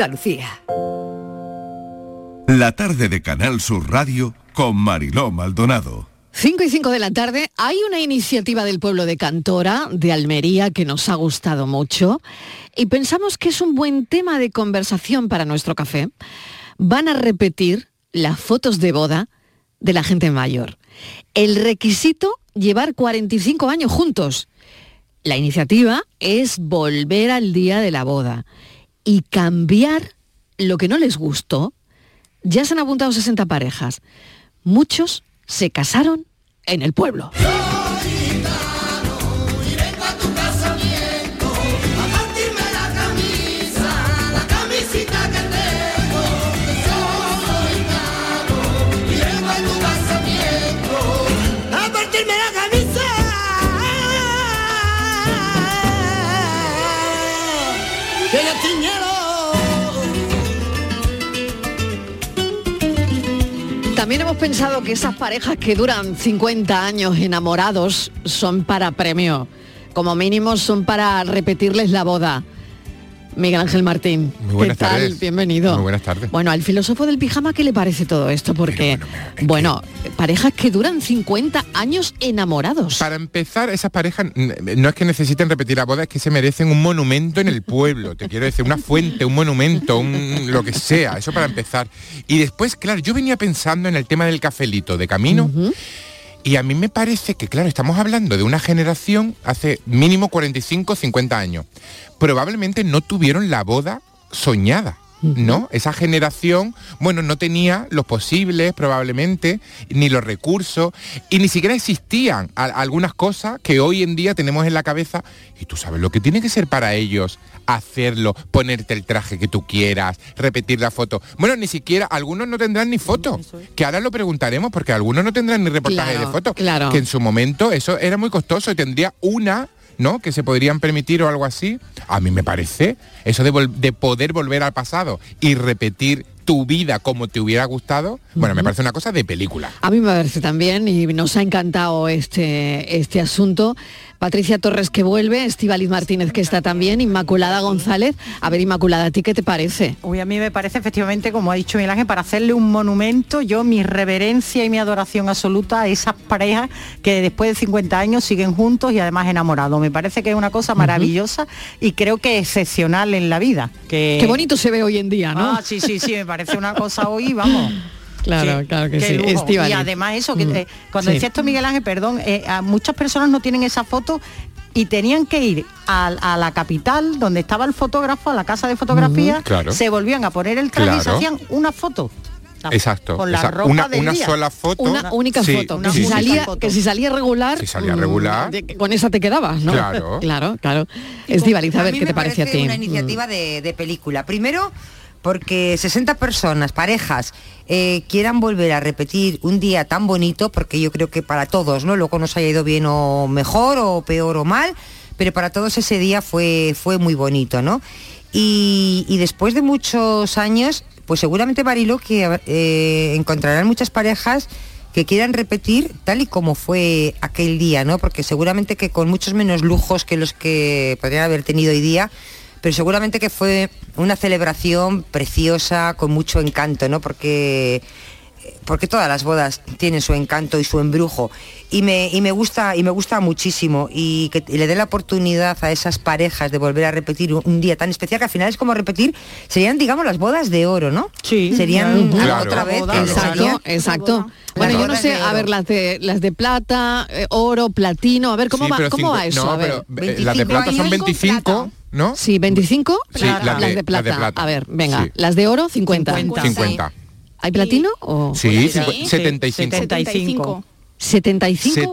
Andalucía. La tarde de Canal Sur Radio con Mariló Maldonado. 5 y 5 de la tarde, hay una iniciativa del pueblo de Cantora, de Almería, que nos ha gustado mucho y pensamos que es un buen tema de conversación para nuestro café. Van a repetir las fotos de boda de la gente mayor. El requisito, llevar 45 años juntos. La iniciativa es volver al día de la boda y cambiar lo que no les gustó. Ya se han apuntado 60 parejas. Muchos se casaron en el pueblo. También hemos pensado que esas parejas que duran 50 años enamorados son para premio. Como mínimo son para repetirles la boda. Miguel Ángel Martín. Muy buenas ¿Qué tal? tardes. Bienvenido. Muy buenas tardes. Bueno, al filósofo del pijama, ¿qué le parece todo esto? Porque, bueno, parejas que duran 50 años enamorados. Para empezar, esas parejas no es que necesiten repetir la boda, es que se merecen un monumento en el pueblo. Te quiero decir, una fuente, un monumento, un, lo que sea. Eso para empezar. Y después, claro, yo venía pensando en el tema del cafelito de camino. Y a mí me parece que, claro, estamos hablando de una generación hace mínimo 45, 50 años. Probablemente no tuvieron la boda soñada. ¿No? Esa generación, bueno, no tenía los posibles probablemente, ni los recursos, y ni siquiera existían a- algunas cosas que hoy en día tenemos en la cabeza, y tú sabes lo que tiene que ser para ellos hacerlo, ponerte el traje que tú quieras, repetir la foto. Bueno, ni siquiera, algunos no tendrán ni foto, que ahora lo preguntaremos, porque algunos no tendrán ni reportaje Claro, de foto, claro. que en su momento eso era muy costoso y tendría una ¿no? Que se podrían permitir o algo así. A mí me parece eso de, de poder volver al pasado y repetir tu vida como te hubiera gustado, bueno, me parece una cosa de película. A mí me parece también y nos ha encantado este, este asunto. Patricia Torres que vuelve, Estivaliz Martínez que está también, Inmaculada González. A ver, Inmaculada, ¿a ti qué te parece? Uy, a mí me parece efectivamente, como ha dicho Miguel Ángel, para hacerle un monumento, yo mi reverencia y mi adoración absoluta a esas parejas que después de 50 años siguen juntos y además enamorados. Me parece que es una cosa maravillosa y creo que excepcional en la vida. Que... Qué bonito se ve hoy en día, ¿no? Ah, sí, sí, sí, me parece una cosa hoy, vamos. Claro, Sí, claro que sí. Y además eso, que Mm. eh, cuando Sí. decía esto Miguel Ángel, perdón, eh, a muchas personas no tienen esa foto y tenían que ir a, a la capital donde estaba el fotógrafo, a la casa de fotografía, claro. se volvían a poner el traje y se hacían una foto. La- Exacto. Con la ropa una del una día. sola foto. Una única Sí, foto. Que sí, si, sí, salía, que si salía regular, Si salía mm, regular. de- con esa te quedabas, ¿no? Claro. Claro, claro. Estivaliz, a ver qué te parece a ti. Una iniciativa de, de película. Primero, porque 60 personas, parejas, eh, quieran volver a repetir un día tan bonito, porque yo creo que para todos, ¿no? Luego nos haya ido bien o mejor, o peor o mal, pero para todos ese día fue, fue muy bonito, ¿no? Y, después de muchos años, pues seguramente Barilo que eh, encontrarán muchas parejas que quieran repetir tal y como fue aquel día, ¿no? Porque seguramente que con muchos menos lujos que los que podrían haber tenido hoy día, pero seguramente que fue una celebración preciosa, con mucho encanto, ¿no? Porque porque todas las bodas tienen su encanto y su embrujo. Y me, y me gusta y me gusta muchísimo. Y que le dé la oportunidad a esas parejas de volver a repetir un, un día tan especial que al final es como repetir serían digamos las bodas de oro no sí. Serían Claro. otra vez Claro. Exacto, exacto. Bueno, yo no sé, a ver, las de las de plata, eh, oro, platino, a ver cómo Sí, va, cómo va eso, no, a ver. pero, eh, las de plata son 25, ¿no? Sí, 25, Sí, las, las de- plata. de plata. A ver, venga, Sí. las de oro 50. 50. ¿Hay platino o Sí, cincu- 75. 75. 75 75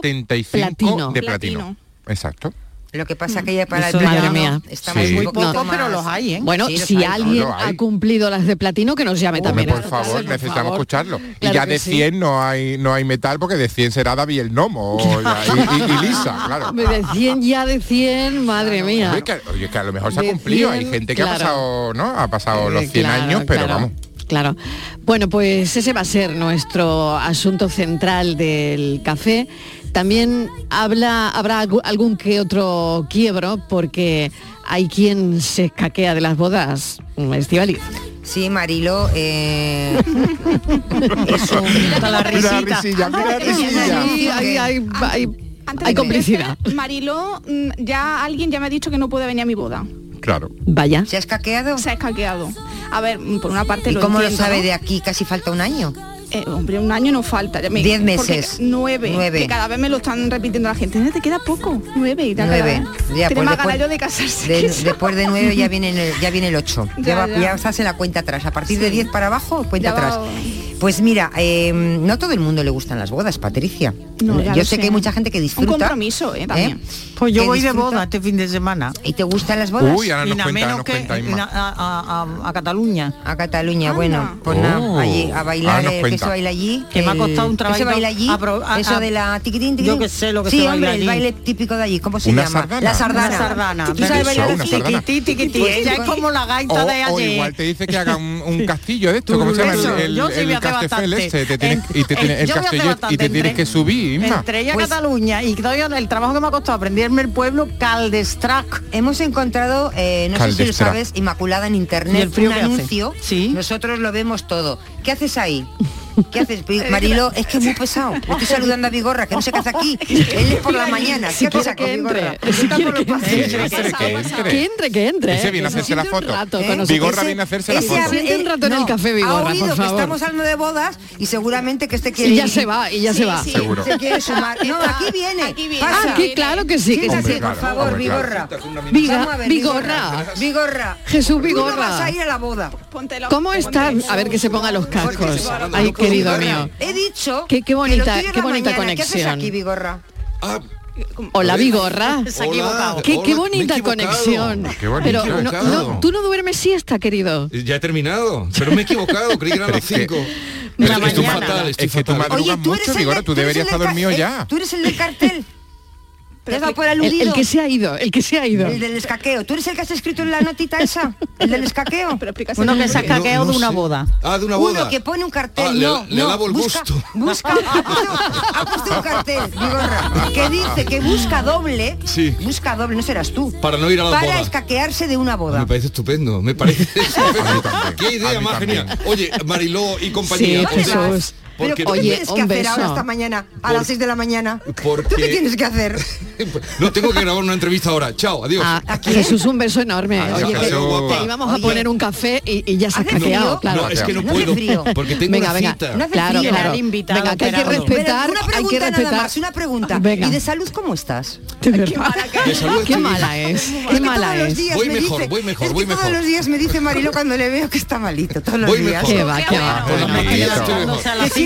platino. de platino. Exacto. Lo que pasa que ya para Eso, el madre verano mía. estamos Sí. Muy pocos, pero los hay, ¿eh? Bueno, Sí, si hay. alguien No, ha cumplido las de platino, que nos llame también. Por favor, por necesitamos favor. escucharlo. Claro y ya de sí. 100 no hay no hay metal porque de 100 será David el Nomo y, y- y Lisa, claro. De 100 ya de 100, madre mía. Oye, que, oye, que a lo mejor se ha cumplido. Hay 100, gente que claro. ha pasado, ¿no? Ha pasado los Eh, 100 claro, años, pero claro. vamos. claro. Bueno, pues ese va a ser nuestro asunto central del café. También habla, habrá algún que otro quiebro porque hay quien se escaquea de las bodas. Estivaliz. Sí, Marilo, eh, es un- Mira la risita. risilla, mira la Antes de risilla. llamar- Sí, hay, hay- hay- Antes hay de complicidad. este, Mariló, mm, ya alguien ya me ha dicho que no puede venir a mi boda. Claro. Vaya. ¿Se ha escaqueado? Se ha escaqueado. A ver, mm, por una parte ¿Y lo cómo lo sabe ¿no? de aquí? Casi falta un año. Eh, hombre, un año no falta. ya me- Diez meses. Nueve, Nueve. Que cada vez me lo están repitiendo la gente. "Eh, Te queda poco. Nueve. Y Nueve. Ya, pues más después- yo de casarse. De- después de nueve ya viene el, ya viene el 8. Ya, Ya, va- ya. estás en la cuenta atrás. A partir de 10 para abajo, cuenta va- atrás. Pues mira, eh, no todo el mundo le gustan las bodas, Patricia. No, ya yo sé, sé. que hay mucha gente que disfruta. Un compromiso, eh, también. Pues yo voy de disfruta. boda este fin de semana. ¿Y te gustan las bodas? Uy, ahora nos cuenta, menos nos que cuenta a, a- a- a Cataluña. A Cataluña, Anda. bueno, pues Oh. nada, allí, a bailar, eh, que se baila allí. Que me ha el- costado un ¿qué trabajo se baila allí? a a- Eso a- de la tiquitín, Yo tiquitín. que sé lo que sí, se baila hombre, allí. el baile típico de allí, ¿cómo se Una llama? sardana. La sardana. Una sardana. ¿Tú sabes bailar. Tiquití, tiquití. Pues, Ella es como la gaita de O, o igual te dice que haga un, un castillo de esto, ¿cómo se llama? Bastante. este, te tienes- y te En- tienes- el y tienes entre- que subir, Inma. Entre ella Pues- Cataluña y todavía el trabajo que me ha costado aprenderme el pueblo, Caldestrac. Hemos encontrado, eh, no sé si lo sabes, Inmaculada en ¿Y el internet, frío un anuncio. Sí. Nosotros lo vemos todo. ¿Qué haces ahí? ¿Qué haces? Marilo, es que es muy pesado. Estoy saludando a Vigorra, que no sé qué hace aquí. Él es por la mañana. Si ¿Qué haces quiere aquí, que entre, Vigorra? si quiere que entre. Que entre, que. Ese viene a hacerse la foto. ¿Eh? con. Vigorra viene a hacerse la foto. ha- Siente un rato en el café, Vigorra, por favor. estamos hablando de bodas y seguramente que este quiere Y ya se va, y ya se va. Seguro. Se quiere sumar. No, aquí viene. Aquí viene. Pasa. Aquí, claro que sí, que sí. por favor. Vigorra. Vigorra. Vigorra. Jesús Vigorra. vas a ir a la boda. ¿Cómo ponte está? eso. A ver que se ponga los cascos. Querido Vigorra, mío. He dicho. Qué- qué bonita- qué bonita mañana. ¿Qué haces conexión. aquí, Vigorra? Ah, Hola, Vigorra. Se ha equivocado. Qué, qué bonita conexión. Qué bonito. Pero no, no, tú no duermes siesta, querido. ya he terminado, pero me he equivocado, creí que eran las es que- 5. de la estoy mañana. fatal, estoy Es que tú madrugas Oye, tú eres mucho, Vigorra, tú deberías estar dormido ca- eh, ya. Tú eres el del cartel. ¿Te has dado por El, aludido? el que se ha ido, el que se ha ido. El del escaqueo. ¿Tú eres el que has escrito en la notita esa? ¿El del escaqueo? Pero. Uno que se ha No, caqueado no de una sé. boda. Ah, de una boda. Uno que pone un cartel, Ah, le- no, le no, lavo el busca, gusto. busca, ha puesto, un cartel, Vigorra, que dice que busca doble, Sí. busca doble, no serás tú, Para no ir a la para boda. escaquearse de una boda. Me parece estupendo, me parece estupendo. Qué idea más genial. Oye, Mariló y compañía. Sí, Jesús. Pero porque ¿qué Oye, tienes que hacer beso. ahora esta mañana a Por- las 6 de la mañana? porque- ¿Tú qué tienes que hacer? no tengo que grabar una entrevista ahora. Chao, adiós. Ah, ¿A quién? Jesús, un beso enorme. Adiós, Oye, que Jesús. te íbamos a Oye. poner un café y, y ya se ha ¿Hace caqueado, frío? claro. no, es que no No puedo frío. porque tengo venga, una venga. cita. No hace claro, frío. claro. Invitado Venga, que hay que respetar, una hay que pregunta respetar. nada más, una pregunta. Venga. ¿Y de salud cómo estás? De verdad. De salud Qué mala es, Es qué que mala todos los es. días Voy me mejor, voy mejor, es que voy todos mejor. los días me dice Marilo cuando le veo que está malito, todos los Voy días. mejor.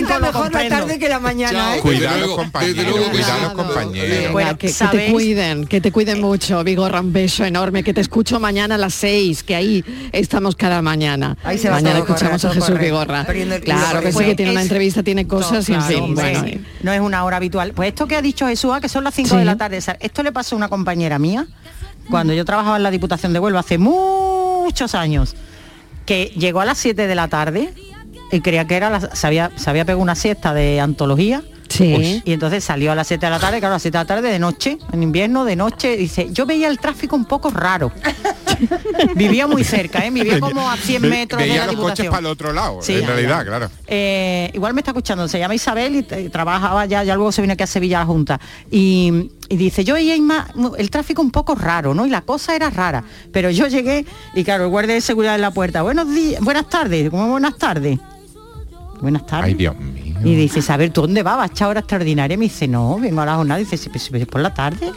Qué va, qué va. Bueno, Bonito. no, levantándose a las Que sienta cinco lo mejor la tarde que la mañana. ¿eh? Cuidado luego, compañeros, luego cuidado sí. los compañeros. Venga, Bueno, que, que te cuiden, que te cuiden mucho, Vigorra, un beso enorme, que te escucho mañana a las seis, que ahí estamos cada mañana. Ahí se va mañana corre, escuchamos todo a Jesús corre. Vigorra. Claro que sí, que tiene una Es- entrevista, tiene cosas y en Claro, fin. Bueno, no es una hora habitual. Pues esto que ha dicho Jesús, ah, que son las 5 Sí. de la tarde. Esto le pasó a una compañera mía cuando yo trabajaba en la Diputación de Huelva hace muchos años, que llegó a las 7 de la tarde y creía que era la- se, había, se había pegado una siesta de antología. Sí. Y entonces salió a las 7 de la tarde, claro, a las 7 de la tarde de noche, en invierno, de noche, dice, yo veía el tráfico un poco raro. Vivía muy cerca, ¿eh? vivía como a 100 Ve- metros de Veía la los coches para el otro lado, Sí. en realidad, claro. Eh, igual me está escuchando, se llama Isabel y, trabajaba ya, ya luego se vino aquí a Sevilla a la Junta. Y, y dice, yo veía el tráfico un poco raro, ¿no? Y la cosa era rara. Pero yo llegué y claro, el guardia de seguridad en la puerta, buenos días, buenas tardes, ¿cómo buenas tardes? Buenas tardes. Ay, Dios mío. Y dice, Isabel, ¿tú dónde vas? ¿Vas a echar hora extraordinaria? Me dice, no, vengo a la jornada. Dice, "Sí, pues, pues, por la tarde.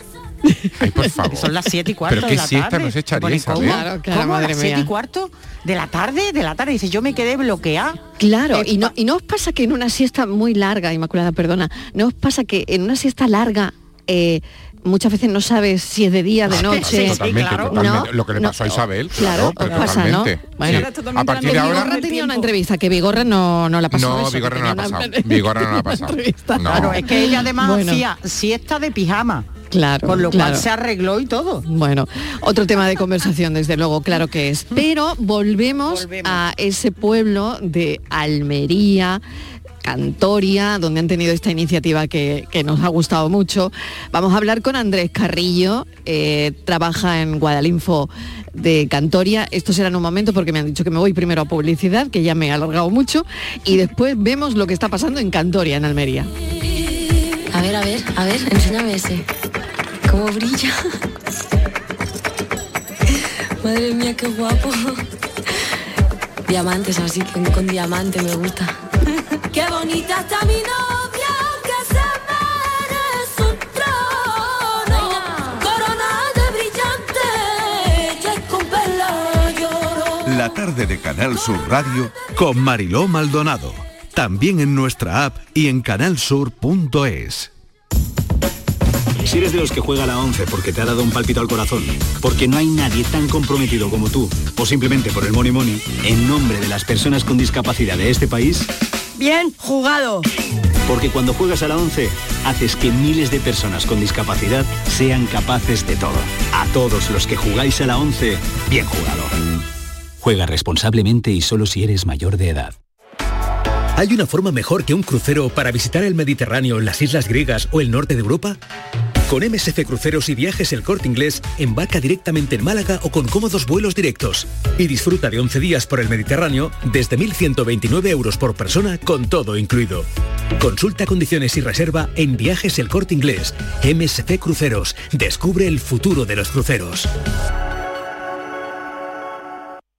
Ay, por favor. Son las siete y cuarto Pero de la siesta tarde. no se echaría. ¿cómo? Claro, claro, ¿Cómo? ¿A madre las siete y cuarto de la tarde? De la tarde. Dice, yo me quedé bloqueada. Claro, Eh, y no, y no os pasa que en una siesta muy larga, Inmaculada, perdona, no os pasa que en una siesta larga eh, muchas veces no sabes si es de día, de noche. Sí, sí, totalmente, claro. totalmente. No, Lo que le no, pasó a Isabel, claro, claro, pasa, ¿no? totalmente. Bueno. Sí. Ahora totalmente A partir de ahora... Vigorra tenía una entrevista, que Vigorra no, no la pasó. No, eso, Vigorra no la ha pasado. Vigorra no la ha pasado. Claro, es que ella además Bueno. hacía siesta de pijama. Claro, Con lo claro. cual se arregló y todo. Bueno, otro tema de conversación, desde luego, claro que es. Pero volvemos, Volvemos. a ese pueblo de Almería. Cantoria, donde han tenido esta iniciativa que, que nos ha gustado mucho. Vamos a hablar con Andrés Carrillo, eh, trabaja en Guadalinfo de Cantoria. Esto será un momento porque me han dicho que me voy primero a publicidad, que ya me he alargado mucho, y después vemos lo que está pasando en Cantoria, en Almería. A ver, a ver, a ver, enséñame ese. ¿Cómo brilla? Madre mía, qué guapo. Diamantes, así con diamante me gusta. Qué bonita está mi novia, que se merece un trono. Corona de brillante, y con pelo lloro. La tarde de Canal Sur Radio con Mariló Maldonado. También en nuestra app y en canalsur.es. Si eres de los que juega a la 11 porque te ha dado un palpito al corazón, porque no hay nadie tan comprometido como tú, o simplemente por el money money, en nombre de las personas con discapacidad de este país, Bien jugado. porque cuando juegas a la 11, haces que miles de personas con discapacidad sean capaces de todo. A todos los que jugáis a la 11, bien jugado. Juega responsablemente y solo si eres mayor de edad. ¿Hay una forma mejor que un crucero para visitar el Mediterráneo, las islas griegas o el norte de Europa? Con MSC Cruceros y Viajes El Corte Inglés, embarca directamente en Málaga o con cómodos vuelos directos. Y disfruta de 11 días por el Mediterráneo desde 1.129 euros por persona con todo incluido. Consulta condiciones y reserva en Viajes El Corte Inglés. MSC Cruceros. Descubre el futuro de los cruceros.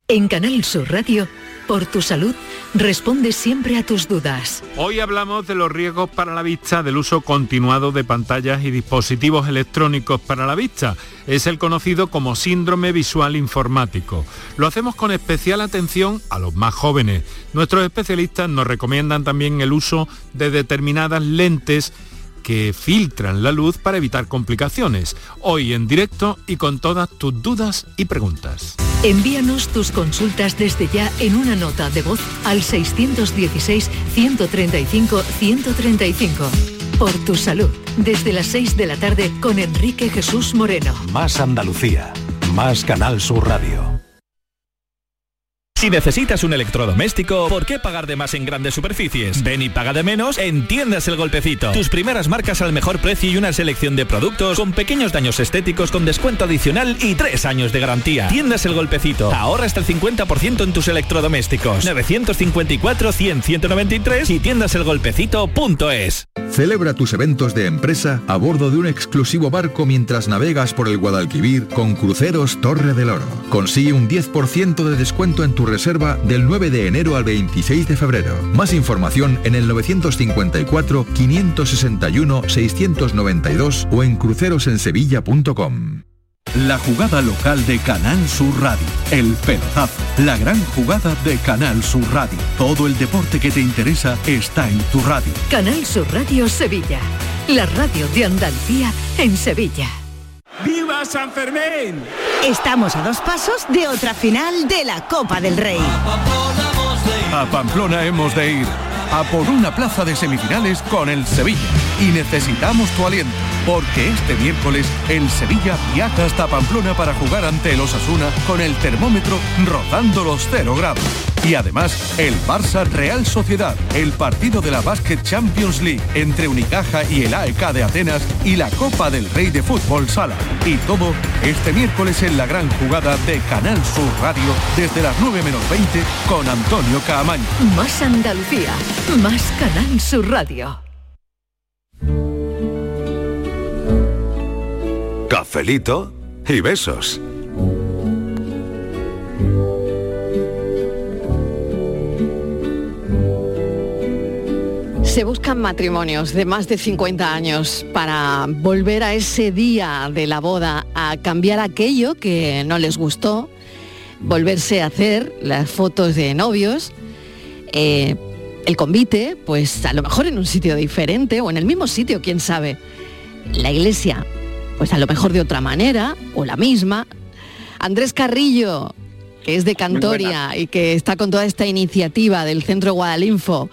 En Canal Sur Radio, por tu salud, responde siempre a tus dudas. Hoy hablamos de los riesgos para la vista del uso continuado de pantallas y dispositivos electrónicos para la vista. Es el conocido como síndrome visual informático. Lo hacemos con especial atención a los más jóvenes. Nuestros especialistas nos recomiendan también el uso de determinadas lentes que filtran la luz para evitar complicaciones. Hoy en directo y con todas tus dudas y preguntas. Envíanos tus consultas desde ya en una nota de voz al 617-135-135. Por tu salud, desde las 6 de la tarde con Enrique Jesús Moreno. Más Andalucía, más Canal Sur Radio. Si necesitas un electrodoméstico, ¿por qué pagar de más en grandes superficies? Ven y paga de menos en Tiendas El Golpecito. Tus primeras marcas al mejor precio y una selección de productos con pequeños daños estéticos con descuento adicional y tres años de garantía. Tiendas El Golpecito. Ahorra hasta el 50% en tus electrodomésticos. 954-100-193 y tiendaselgolpecito.es. Celebra tus eventos de empresa a bordo de un exclusivo barco mientras navegas por el Guadalquivir con Cruceros Torre del Oro. Consigue un 10% de descuento en tu reserva del 9 de enero al 26 de febrero. Más información en el 954-561-692 o en crucerosensevilla.com. La jugada local de Canal Sur Radio. El pelotazo. La gran jugada de Canal Sur Radio. Todo el deporte que te interesa está en tu radio. Canal Sur Radio Sevilla. La radio de Andalucía en Sevilla. ¡Viva San Fermín! Estamos a dos pasos de otra final de la Copa del Rey. A Pamplona hemos de ir. A por una plaza de semifinales con el Sevilla. Y necesitamos tu aliento. Porque este miércoles el Sevilla viaja hasta Pamplona para jugar ante el Osasuna con el termómetro rozando los 0 grados. Y además, el Barça Real Sociedad, el partido de la Basket Champions League entre Unicaja y el AEK de Atenas y la Copa del Rey de Fútbol Sala. Y todo este miércoles en la gran jugada de Canal Sur Radio desde las 9 menos 20 con Antonio Caamaño. Más Andalucía. Más Canal Sur Radio. Cafelito y besos. Se buscan matrimonios de más de 50 años para volver a ese día de la boda a cambiar aquello que no les gustó, volverse a hacer las fotos de novios, eh, el convite, pues a lo mejor en un sitio diferente o en el mismo sitio, quién sabe. La iglesia, pues a lo mejor de otra manera o la misma. Andrés Carrillo, que es de Cantoria y que está con toda esta iniciativa del Centro Guadalinfo.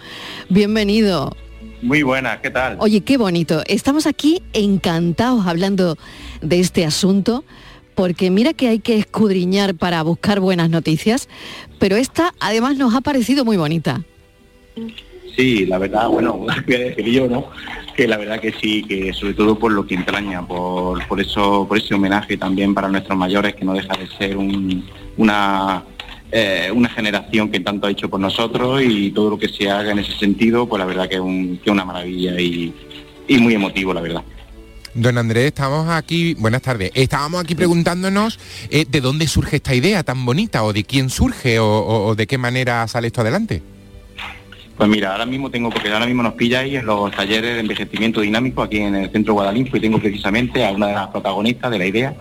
Bienvenido. Muy buenas, ¿qué tal? Oye, qué bonito. Estamos aquí encantados hablando de este asunto, porque mira que hay que escudriñar para buscar buenas noticias, pero esta además nos ha parecido muy bonita. Sí, la verdad, bueno, decir yo, ¿no? Que la verdad que sí, que sobre todo por lo que entraña, por, por eso, por ese homenaje también para nuestros mayores, que no deja de ser un- una eh, una generación que tanto ha hecho por nosotros y todo lo que se haga en ese sentido, pues la verdad que es, un- que una maravilla y, muy emotivo, la verdad. Don Andrés, estamos aquí, buenas tardes, estábamos aquí preguntándonos eh, de dónde surge esta idea tan bonita o de quién surge o- o de qué manera sale esto adelante. Pues mira, ahora mismo tengo, porque ahora mismo nos pilláis en los talleres de envejecimiento dinámico aquí en el centro Guadalinfo y tengo precisamente a una de las protagonistas de la idea,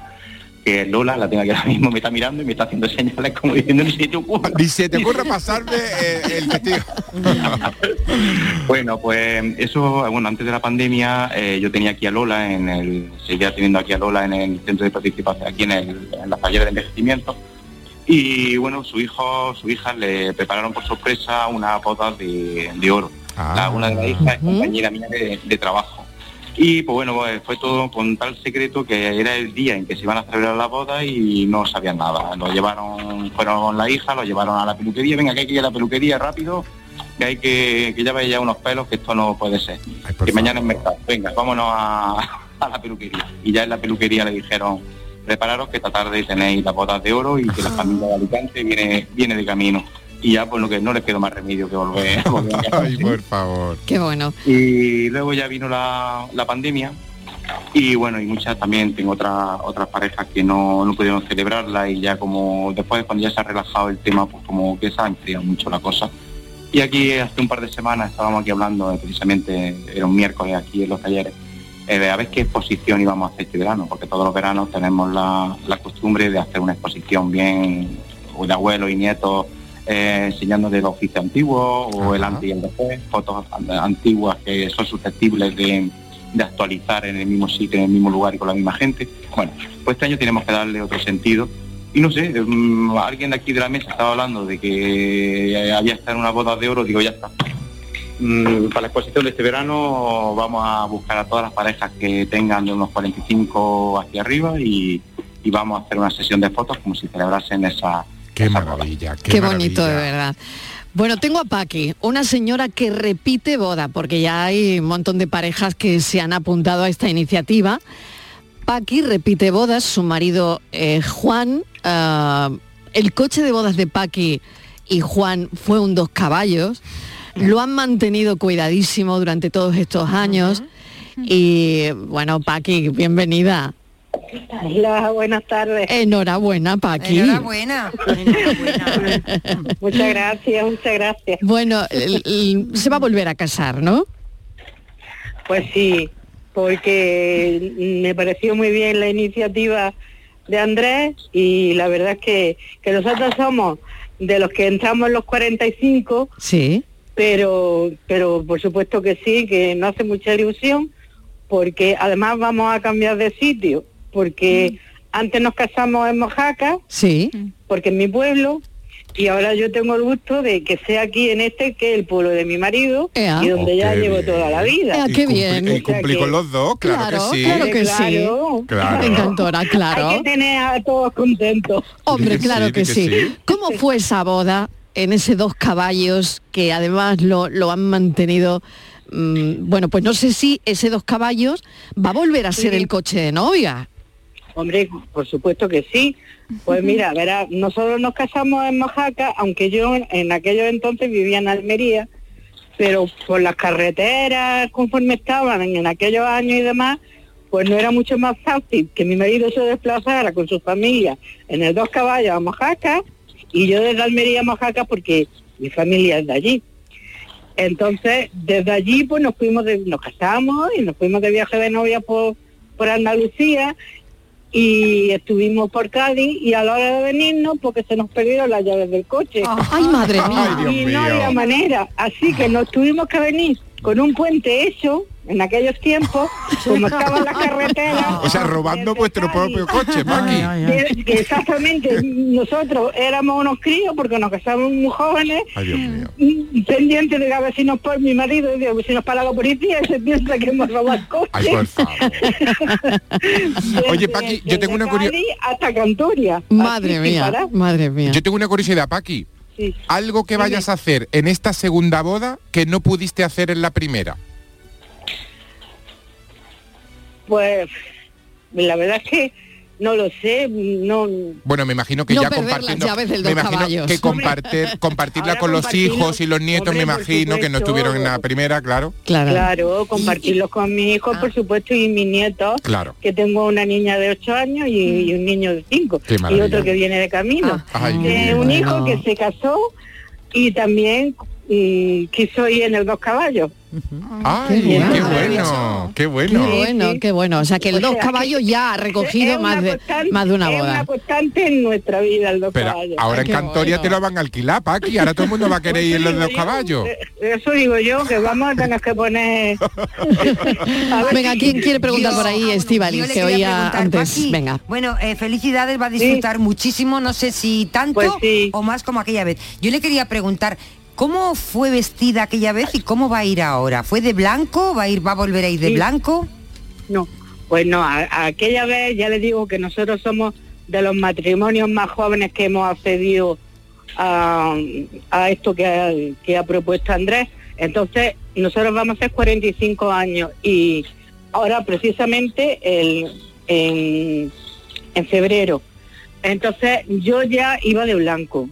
que es Lola, la tengo que ahora mismo me está mirando y me está haciendo señales como diciendo ni se te ocurra. Ni se te ocurra pasarme eh, el testigo. Bueno, pues eso, bueno, antes de la pandemia eh, yo tenía aquí a Lola en el, seguía teniendo aquí a Lola en el centro de participación, aquí en, el, en de envejecimiento. Y bueno, su hijo, su hija le prepararon por sorpresa una boda de, de oro. La- una de las hijas es compañera mía de, de trabajo. Y pues bueno, pues, fue todo con tal secreto que era el día en que se iban a celebrar la boda y no sabían nada. Lo llevaron, fueron la hija, lo llevaron a la peluquería, venga que hay que ir a la peluquería rápido, que hay que, que ya vaya unos pelos, que esto no puede ser. que mañana es mercado, venga, vámonos a, a la peluquería. Y ya en la peluquería le dijeron, prepararos que esta tarde tenéis las bodas de oro y que la familia de Alicante viene, viene de camino. Y ya pues lo que no les quedó más remedio que volver. volver a. Ay, por favor. Qué bueno. Y luego ya vino la, la pandemia y bueno, y muchas también tengo otras otras parejas que no, no pudieron celebrarla y ya como después cuando ya se ha relajado el tema, pues como que se ha enfriado mucho la cosa. Y aquí hace un par de semanas estábamos aquí hablando, eh, precisamente era un miércoles aquí en los talleres, eh, a ver qué exposición íbamos a hacer este verano, porque todos los veranos tenemos la, la costumbre de hacer una exposición bien de abuelos y nietos eh, enseñando del oficio antiguo o el antes y el después, fotos an- antiguas que son susceptibles de, de actualizar en el mismo sitio, en el mismo lugar y con la misma gente. Bueno, pues este año tenemos que darle otro sentido. Y no sé, mm, alguien de aquí de la mesa estaba hablando de que había estar en una boda de oro, digo, ya está. Mm, para la exposición de este verano vamos a buscar a todas las parejas que tengan de unos 45 hacia arriba y, y vamos a hacer una sesión de fotos como si celebrasen esa... Qué maravilla, Qué, bonito, de verdad. Bueno, tengo a Paqui, una señora que repite boda, porque ya hay un montón de parejas que se han apuntado a esta iniciativa. Paqui repite bodas, su marido eh, Juan, ah, el coche de bodas de Paqui y Juan fue un dos caballos, lo han mantenido cuidadísimo durante todos estos años y bueno, Paqui, bienvenida. Hola, buenas tardes. Enhorabuena, Paqui. Enhorabuena. muchas gracias, muchas gracias. Bueno, se va a volver a casar, ¿no? Pues sí, porque me pareció muy bien la iniciativa de Andrés y la verdad es que, que nosotros somos de los que entramos en los 45, Sí. Pero, pero por supuesto que sí, que no hace mucha ilusión, porque además vamos a cambiar de sitio, porque antes nos casamos en Mojaca, Sí. porque es mi pueblo, y ahora yo tengo el gusto de que sea aquí en este, que es el pueblo de mi marido, Ea. y donde Oh, ya llevo bien. toda la vida. Ea, qué bien. Y cumplí con los dos, claro, Claro, que sí. claro que sí. Claro. Claro. Encantora, claro. Hay que tener a todos contentos. Hombre, claro que, que sí. sí. ¿Cómo fue esa boda en ese dos caballos que además lo, lo han mantenido? mm, bueno, pues no sé si ese dos caballos va a volver a ser Sí. el coche de novia. Hombre, por supuesto que sí. Pues mira, verá, nosotros nos casamos en Mojaca, aunque yo en aquellos entonces vivía en Almería, pero por las carreteras conforme estaban en, en aquellos años y demás, pues no era mucho más fácil que mi marido se desplazara con su familia en el dos caballos a Mojaca y yo desde Almería a Mojaca porque mi familia es de allí. Entonces, desde allí pues nos fuimos, de- nos casamos y nos fuimos de viaje de novia por, por Andalucía y estuvimos por Cádiz y a la hora de venirnos porque se nos perdieron las llaves del coche. Ay, madre mía. Ay, Dios y no había manera. Así que nos tuvimos que venir con un puente hecho En aquellos tiempos, como estaban las carreteras... O sea, robando vuestro propio coche, que exactamente, nosotros éramos unos críos porque nos casamos muy jóvenes, mm, pendientes de que a ver si nos por mi marido, de a ver si nos para la policía y se piensa que hemos robado el coche. Ay, por favor. Oye, Paqui, yo tengo una curiosidad. Hasta Cantoria. Madre mía, madre mía. Yo tengo una curiosidad, Paqui. Sí. Algo que vayas a hacer en esta segunda boda que no pudiste hacer en la primera. Pues la verdad es que no lo sé, no Bueno, me imagino que No ya compartiendo, llaves del me dos imagino caballos. que compartir, compartirla Ahora con los hijos y los nietos, hombre, me imagino que no estuvieron en la primera, claro. Claro, compartirlos con mi hijo, por supuesto, y mis nietos, Claro. que tengo una niña de 8 años y, y un niño de 5, Qué y otro que viene de camino. Ay, Eh, un bueno. hijo que se casó y también mm, quiso ir en el dos caballos. Ay, Qué qué bueno. bueno, qué Qué bueno. bueno, qué bueno. O sea que el O dos sea, caballos ya ha recogido más de, más de una Es una boda. constante en nuestra vida el dos Pero caballos. ahora en Cantoria te lo van a alquilar, Paqui. Ahora todo el mundo va a querer ir en los dos caballos. Eh, Eso digo yo, que vamos a tener que poner... A ver Venga, ¿quién quiere preguntar por ahí, Yo Estivalis, que oía antes? Paqui, Venga. Bueno, eh, felicidades, va a disfrutar muchísimo, no sé si tanto Pues sí. o más como aquella vez. Yo le quería preguntar, ¿cómo fue vestida aquella vez y cómo va a ir ahora? ¿Fue de blanco? ¿Va a ir, va a volver a ir de Sí. blanco? No, pues no, a- a aquella vez ya le digo que nosotros somos de los matrimonios más jóvenes que hemos accedido a, a esto que ha, que ha propuesto Andrés. Entonces, nosotros vamos a hacer 45 años y ahora precisamente el, en, en febrero. Entonces, yo ya iba de blanco.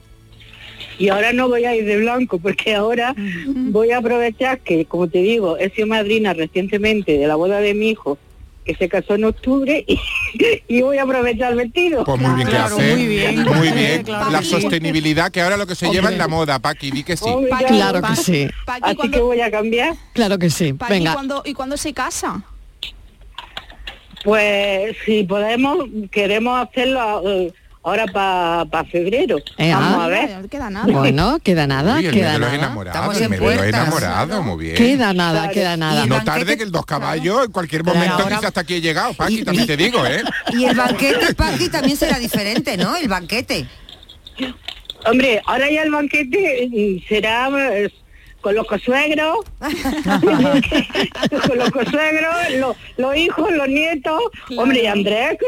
Y ahora no voy a ir de blanco porque ahora voy a aprovechar que, como te digo, he sido madrina recientemente de la boda de mi hijo, que se casó en octubre, y, y voy a aprovechar el vestido. Pues muy bien que hace. muy bien. Muy bien. Claro La que sí. sostenibilidad que ahora lo que se lleva Hombre. en la moda, Paqui, di que sí. Hombre, ya, Claro que sí. Así que voy a cambiar. Claro que sí. Paqui, Venga. ¿cuándo- ¿Y cuándo se casa? Pues si podemos, queremos hacerlo eh, ahora para febrero. Eh, Vamos ah. a ver. No queda nada. Bueno, queda nada, Uy, queda nada. enamorados, Estamos en puertas. enamorados, muy bien. Queda nada, Claro. queda nada. Y No tarde que el dos caballos en cualquier momento ahora- dice hasta aquí he llegado, Paqui, también te digo, ¿eh? Y el banquete, Paqui, también será diferente, ¿no? El banquete. Hombre, ahora ya el banquete será con los cosuegros, con los los hijos, los nietos, hombre, y Andrés,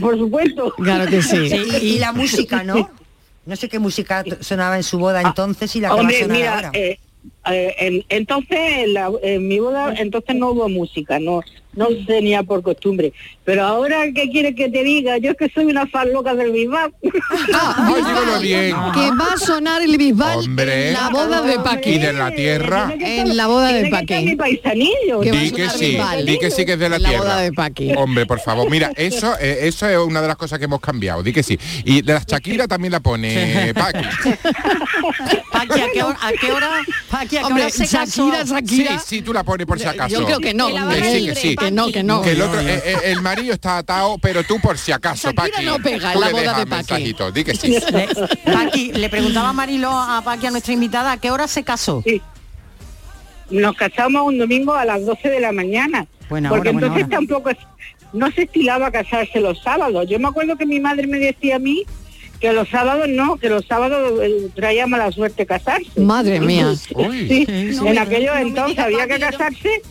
por supuesto. Claro que sí. Y, y la música, ¿no? No sé qué música sonaba en su boda entonces y la que va a Hombre, sonar mira, ahora. eh, eh, en- entonces en, la- en mi boda entonces no hubo música, no no tenía por costumbre. Pero ahora, ¿qué quieres que te diga? Yo es que soy una fan loca del Bisbal. Ah, dígalo bien. Que va a sonar el bisbal Hombre. en la boda de Y Paqui. de la tierra. En la boda de Tiene que Di que sí, di que sí que es de la la tierra. boda de Paqui. Hombre, por favor, mira, eso eh, eso es una de las cosas que hemos cambiado, di que sí. Y de las Shakira también la pone Paqui. Paqui, ¿a qué hora, a qué hora, Paqui, a qué Hombre, hora se casó? Shakira, Sí, Shakira. sí, tú la pones por si acaso. Yo creo que no. Que sí, que sí. Que no, que no. Que el otro, eh, eh, el marido está atado, pero tú por si acaso, Shakira Paqui. no pega en la boda de Paqui. di que sí. Le, Paqui, le preguntaba a Marilo a Paqui, a nuestra invitada, ¿a qué hora se casó? Sí. Nos casamos un domingo a las 12 de la mañana. Buena porque hora, buena entonces hora. tampoco es- no se estilaba casarse los sábados. Yo me acuerdo que mi madre me decía a mí que los sábados no, que los sábados eh, traía mala suerte casarse. Madre mía. Uy. Sí, No en aquellos no entonces había que casarse.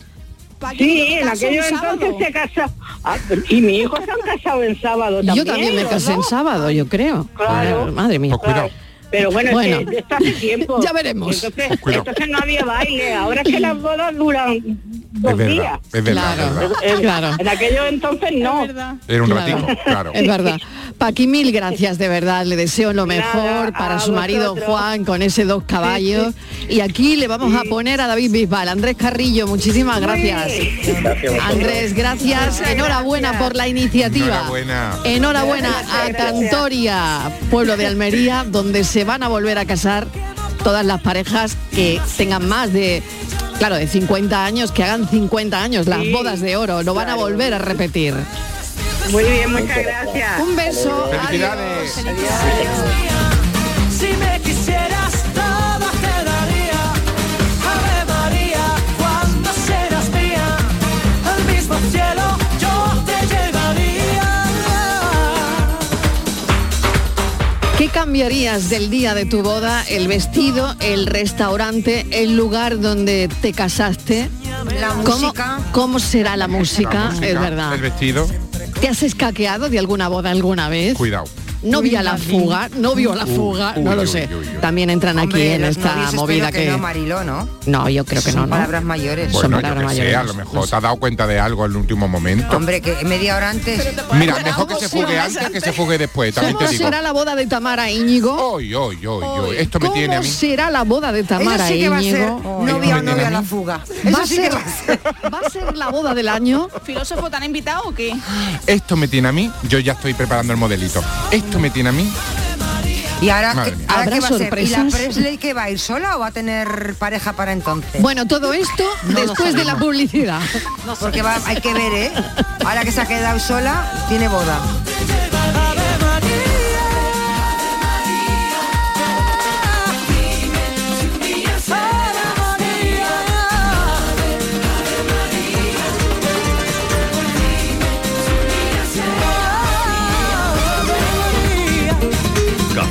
Sí, en aquellos entonces se casa. Ah, y mi hijo se han casado en sábado también. Yo también me casé en sábado, yo creo. Claro. Madre mía. Pues cuidado. Pero bueno, Bueno. es que esto hace tiempo. Ya veremos. Entonces, entonces no había baile. Ahora es que las bodas duran dos Es verdad, días. es verdad, Claro. es verdad. En, Claro. en aquellos entonces no. Era un Claro. ratito, claro. Es verdad. Paqui, mil gracias, de verdad. Le deseo lo Nada, mejor para su marido. Juan con ese dos caballos. Y aquí le vamos a poner a David Bisbal. Andrés Carrillo, muchísimas gracias. Andrés, gracias. Enhorabuena por la iniciativa. Enhorabuena. Enhorabuena a Cantoria, pueblo de Almería, donde se van a volver a casar todas las parejas que tengan más de, claro, de 50 años, que hagan 50 años, las Sí, bodas de oro, lo van a volver a repetir. Muy bien, muchas gracias. Un beso. Felicidades. Si cambiarías del día de tu boda? ¿El vestido, el restaurante, el lugar donde te casaste? La ¿Cómo, música. ¿Cómo será la música? música, Es verdad. El vestido, ¿Te has escaqueado de alguna boda alguna vez? cuidado. Novia a la fuga, novio a la fuga, no lo sé. También entran aquí Hombre, en los esta novios movida que que... no, Mariló, ¿no? No, yo creo que Son no, ¿no? palabras mayores. Son yo palabras que sé, mayores. a lo mejor te has dado cuenta de algo en el último momento. Hombre, que media hora antes. Mira, mejor que se fugue antes que se fugue después, también te ¿Cómo digo. será la boda de Tamara Íñigo? Hoy, hoy, hoy, hoy. Esto me tiene a ¿Cómo mí. será la boda de Tamara sí que va a ser novia o novia a la fuga. ¿Va a, sí que ser, va a ser. ¿Va a ser la boda del año? ¿Filósofo te han invitado o qué? Esto me tiene a mí. Yo ya estoy preparando el modelito. Esto me tiene a mí. ¿Y ahora, ahora ¿Habrá qué va a ser? ¿Y la? Presley que va a ir sola o va a tener pareja para entonces? Bueno, todo esto después de la publicidad. Porque va- hay que ver, ¿eh? Ahora que se ha quedado sola, tiene boda.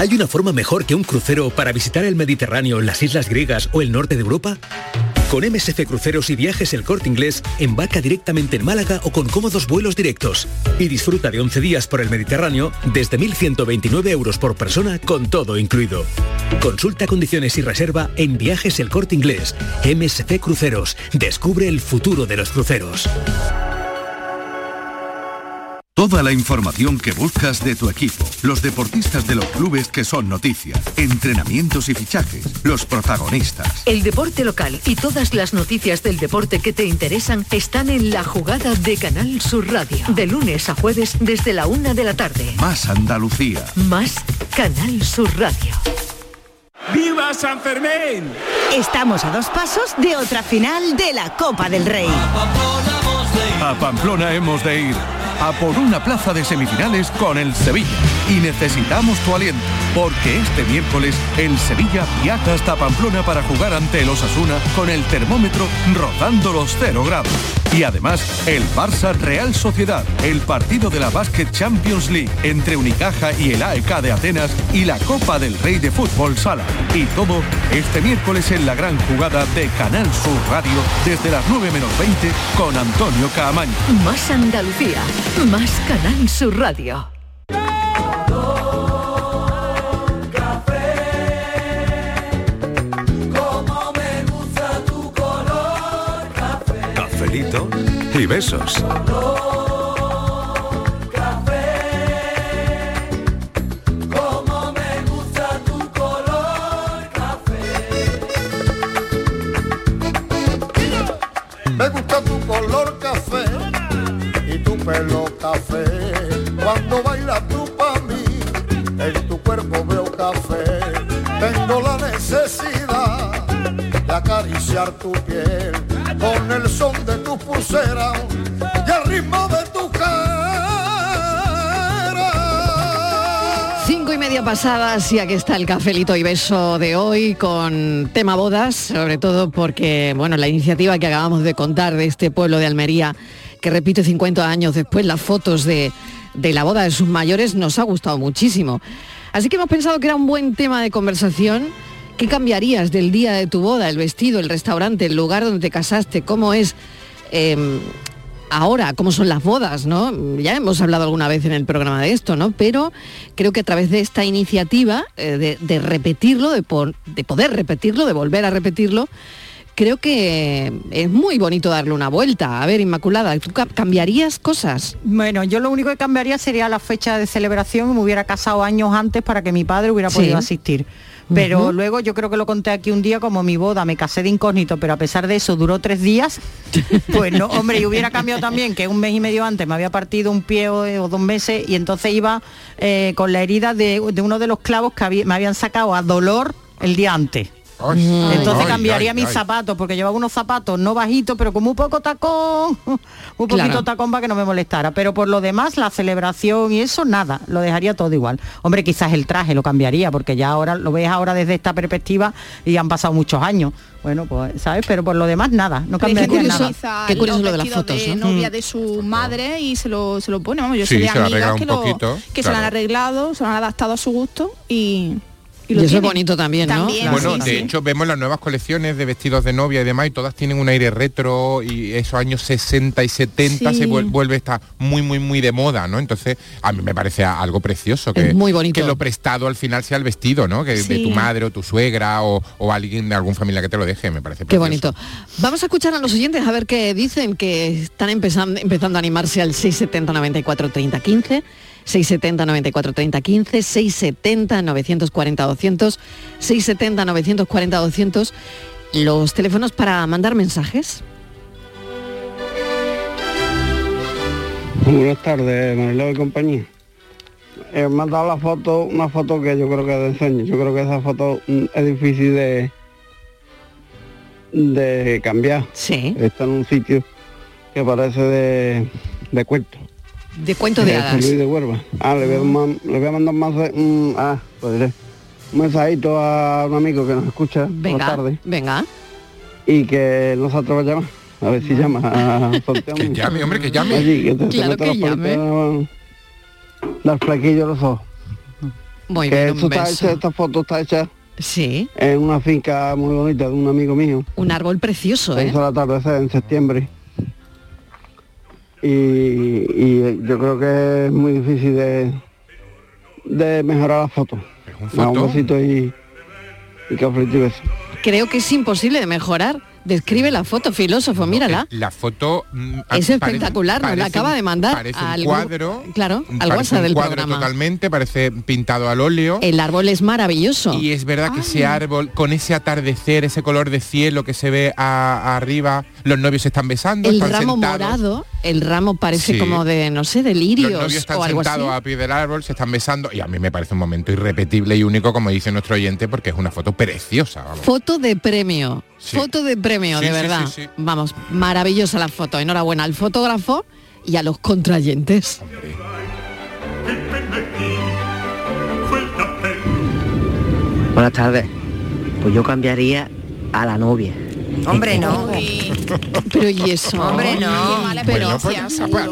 ¿Hay una forma mejor que un crucero para visitar el Mediterráneo, las islas griegas o el norte de Europa? Con MSC Cruceros y Viajes El Corte Inglés, embarca directamente en Málaga o con cómodos vuelos directos. Y disfruta de 11 días por el Mediterráneo desde 1.129 euros por persona con todo incluido. Consulta condiciones y reserva en Viajes El Corte Inglés. MSC Cruceros. Descubre el futuro de los cruceros. Toda la información que buscas de tu equipo, los deportistas de los clubes que son noticia, entrenamientos y fichajes, los protagonistas. El deporte local y todas las noticias del deporte que te interesan están en la jugada de Canal Sur Radio. De lunes a jueves desde la una de la tarde. Más Andalucía. Más Canal Sur Radio. ¡Viva San Fermín! Estamos a dos pasos de otra final de la Copa del Rey. A Pamplona hemos de ir a por una plaza de semifinales con el Sevilla. Y necesitamos tu aliento, porque este miércoles el Sevilla viaja hasta Pamplona para jugar ante el Osasuna con el termómetro rozando los 0 grados. Y además, el Barça Real Sociedad, el partido de la Basket Champions League entre Unicaja y el AEK de Atenas y la Copa del Rey de Fútbol Sala. Y todo este miércoles en la gran jugada de Canal Sur Radio desde las 9 menos 20 con Antonio Caamaño. Más Andalucía. Más Canal Sur Radio. Como me gusta tu color café. Cafelito y besos. Y Cinco y media pasadas y aquí está el cafelito y beso de hoy con tema bodas, sobre todo porque, bueno, la iniciativa que acabamos de contar de este pueblo de Almería, que repite 50 años después las fotos de, de la boda de sus mayores, nos ha gustado muchísimo. Así que hemos pensado que era un buen tema de conversación. ¿Qué cambiarías del día de tu boda? El vestido, el restaurante, el lugar donde te casaste, cómo es em, ahora, cómo son las bodas, ¿no? Ya hemos hablado alguna vez en el programa de esto, ¿no? Pero creo que a través de esta iniciativa, eh, de, de repetirlo, de, por- de poder repetirlo, de volver a repetirlo, creo que es muy bonito darle una vuelta. A ver, Inmaculada, ¿tú ca- cambiarías cosas? Bueno, yo lo único que cambiaría sería la fecha de celebración me hubiera casado años antes para que mi padre hubiera Sí. podido asistir. Pero luego yo creo que lo conté aquí un día como mi boda, me casé de incógnito, pero a pesar de eso duró tres días, pues no, hombre, y hubiera cambiado también que un mes y medio antes me había partido un pie o, o dos meses y entonces iba eh, con la herida de, de uno de los clavos que había- me habían sacado a dolor el día antes. Entonces ay, cambiaría ay, mis ay. zapatos, porque llevaba unos zapatos no bajitos, pero como un poco tacón, un poquito tacón para que no me molestara. Pero por lo demás, la celebración y eso, nada, lo dejaría todo igual. Hombre, quizás el traje lo cambiaría, porque ya ahora lo ves ahora desde esta perspectiva y han pasado muchos años. Bueno, pues, ¿sabes? Pero por lo demás, nada, no cambiaría nada. Qué curioso lo de las fotos, de novia Mm. de su madre y se lo, se lo pone. Vamos, yo Sí, sé de amigas que, lo- se lo han arreglado, se lo han adaptado a su gusto y, y eso es bonito también, ¿no? También, Bueno, sí, de sí. hecho vemos las nuevas colecciones de vestidos de novia y demás y todas tienen un aire retro y esos años 60 y 70 Sí. se vuel- vuelve esta muy muy muy de moda, ¿no? Entonces a mí me parece algo precioso que, Es muy bonito. que lo prestado al final sea el vestido, ¿no? Que de tu madre o tu suegra o, o alguien de alguna familia que te lo deje, me parece Qué precioso. bonito. Vamos a escuchar a los oyentes a ver qué dicen, que están empezando, empezando a animarse al 670 94 30 15, 670 94 30 15, 670 940 200, 670 940 200, los teléfonos para mandar mensajes. Buenas tardes, Mariló y compañía. He mandado la foto, una foto que yo creo que es de ensueño. Yo creo que esa foto mm, es difícil de de cambiar. Sí. Está en un sitio que parece de, de cuento. De cuento de hadas. Luis de Huelva. Ah, le voy a, man- le voy a mandar más un, ah, pues diré, un mensajito a un amigo que nos escucha por la Venga, tarde venga. y que no se atreva a llamar. A ver si llama a Que llame, hombre, que llame. Allí, que te- Claro mete que los llame. ojos. Muy que bien, esto un está hecha, esta foto está hecha Sí, en una finca muy bonita de un amigo mío. un árbol precioso, Se ¿eh? hizo al atardecer en septiembre. Y, y yo creo que es muy difícil de, de mejorar la foto. un Da un besito y, y que ofrecí beso. Creo que es imposible de mejorar. Describe la foto, filósofo, mírala. La foto mm, Es parece- espectacular, nos la acaba de mandar Parece al un cuadro. claro, al WhatsApp del cuadro programa. totalmente, parece pintado al óleo. El árbol es maravilloso. Y es verdad que ese árbol, con ese atardecer, ese color de cielo que se ve a- arriba, los novios se están besando, el están ramo sentados. morado, el ramo parece Sí. como de, no sé, de Los lirios novios están o algo así. sentados a pie del árbol, se están besando y a mí me parece un momento irrepetible y único, como dice nuestro oyente, porque es una foto preciosa. vamos. Foto de premio, Sí. foto de premio, Sí, de verdad. sí, sí. Vamos, maravillosa la foto. Enhorabuena al fotógrafo y a los contrayentes. Buenas tardes. Pues yo cambiaría a la novia. Hombre, no. Pero y eso. Hombre, no. Pero, Bueno, pues, pues,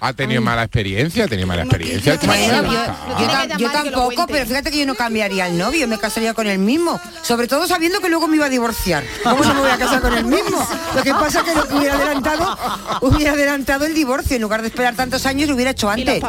ha tenido mala, experiencia, ha tenido mala experiencia. Yo, yo tam- yo tampoco, pero fíjate que yo no cambiaría al novio, me casaría con el mismo. Sobre todo sabiendo que luego me iba a divorciar. ¿Cómo no me voy a casar con el mismo? Lo que pasa es que lo que hubiera adelantado, hubiera adelantado el divorcio. En lugar de esperar tantos años, lo hubiera hecho antes.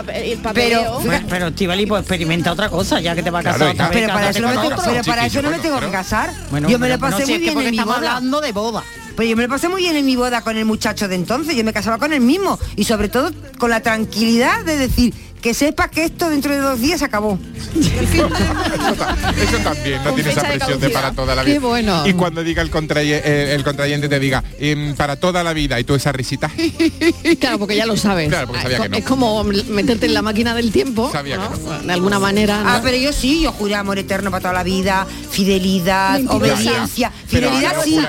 Pero, Bueno, pero Estivali, pues experimenta otra cosa, ya que te va a casar otra vez. pero para eso no me tengo, con pero otro. para eso no me tengo que casar. Bueno, yo me lo pasé muy bien en mi estamos boda. hablando de boda. Pero yo me lo pasé muy bien en mi boda con el muchacho de entonces. Yo me casaba con el mismo. Y sobre todo con la tranquilidad de decir que sepa que esto dentro de dos días acabó. Eso, eso también, no tiene esa de presión de caducidad. para toda la Qué vida. bueno. Y cuando diga el, contraye- eh, el contrayente te diga em, para toda la vida y tú esa risita. Claro, porque ya lo sabes. Claro, porque sabía es, que no. es como meterte en la máquina del tiempo. Sabía ¿no? que no. De alguna manera. Ah, pero yo sí, yo juré amor eterno para toda la vida, fidelidad, obediencia. Fidelidad sí,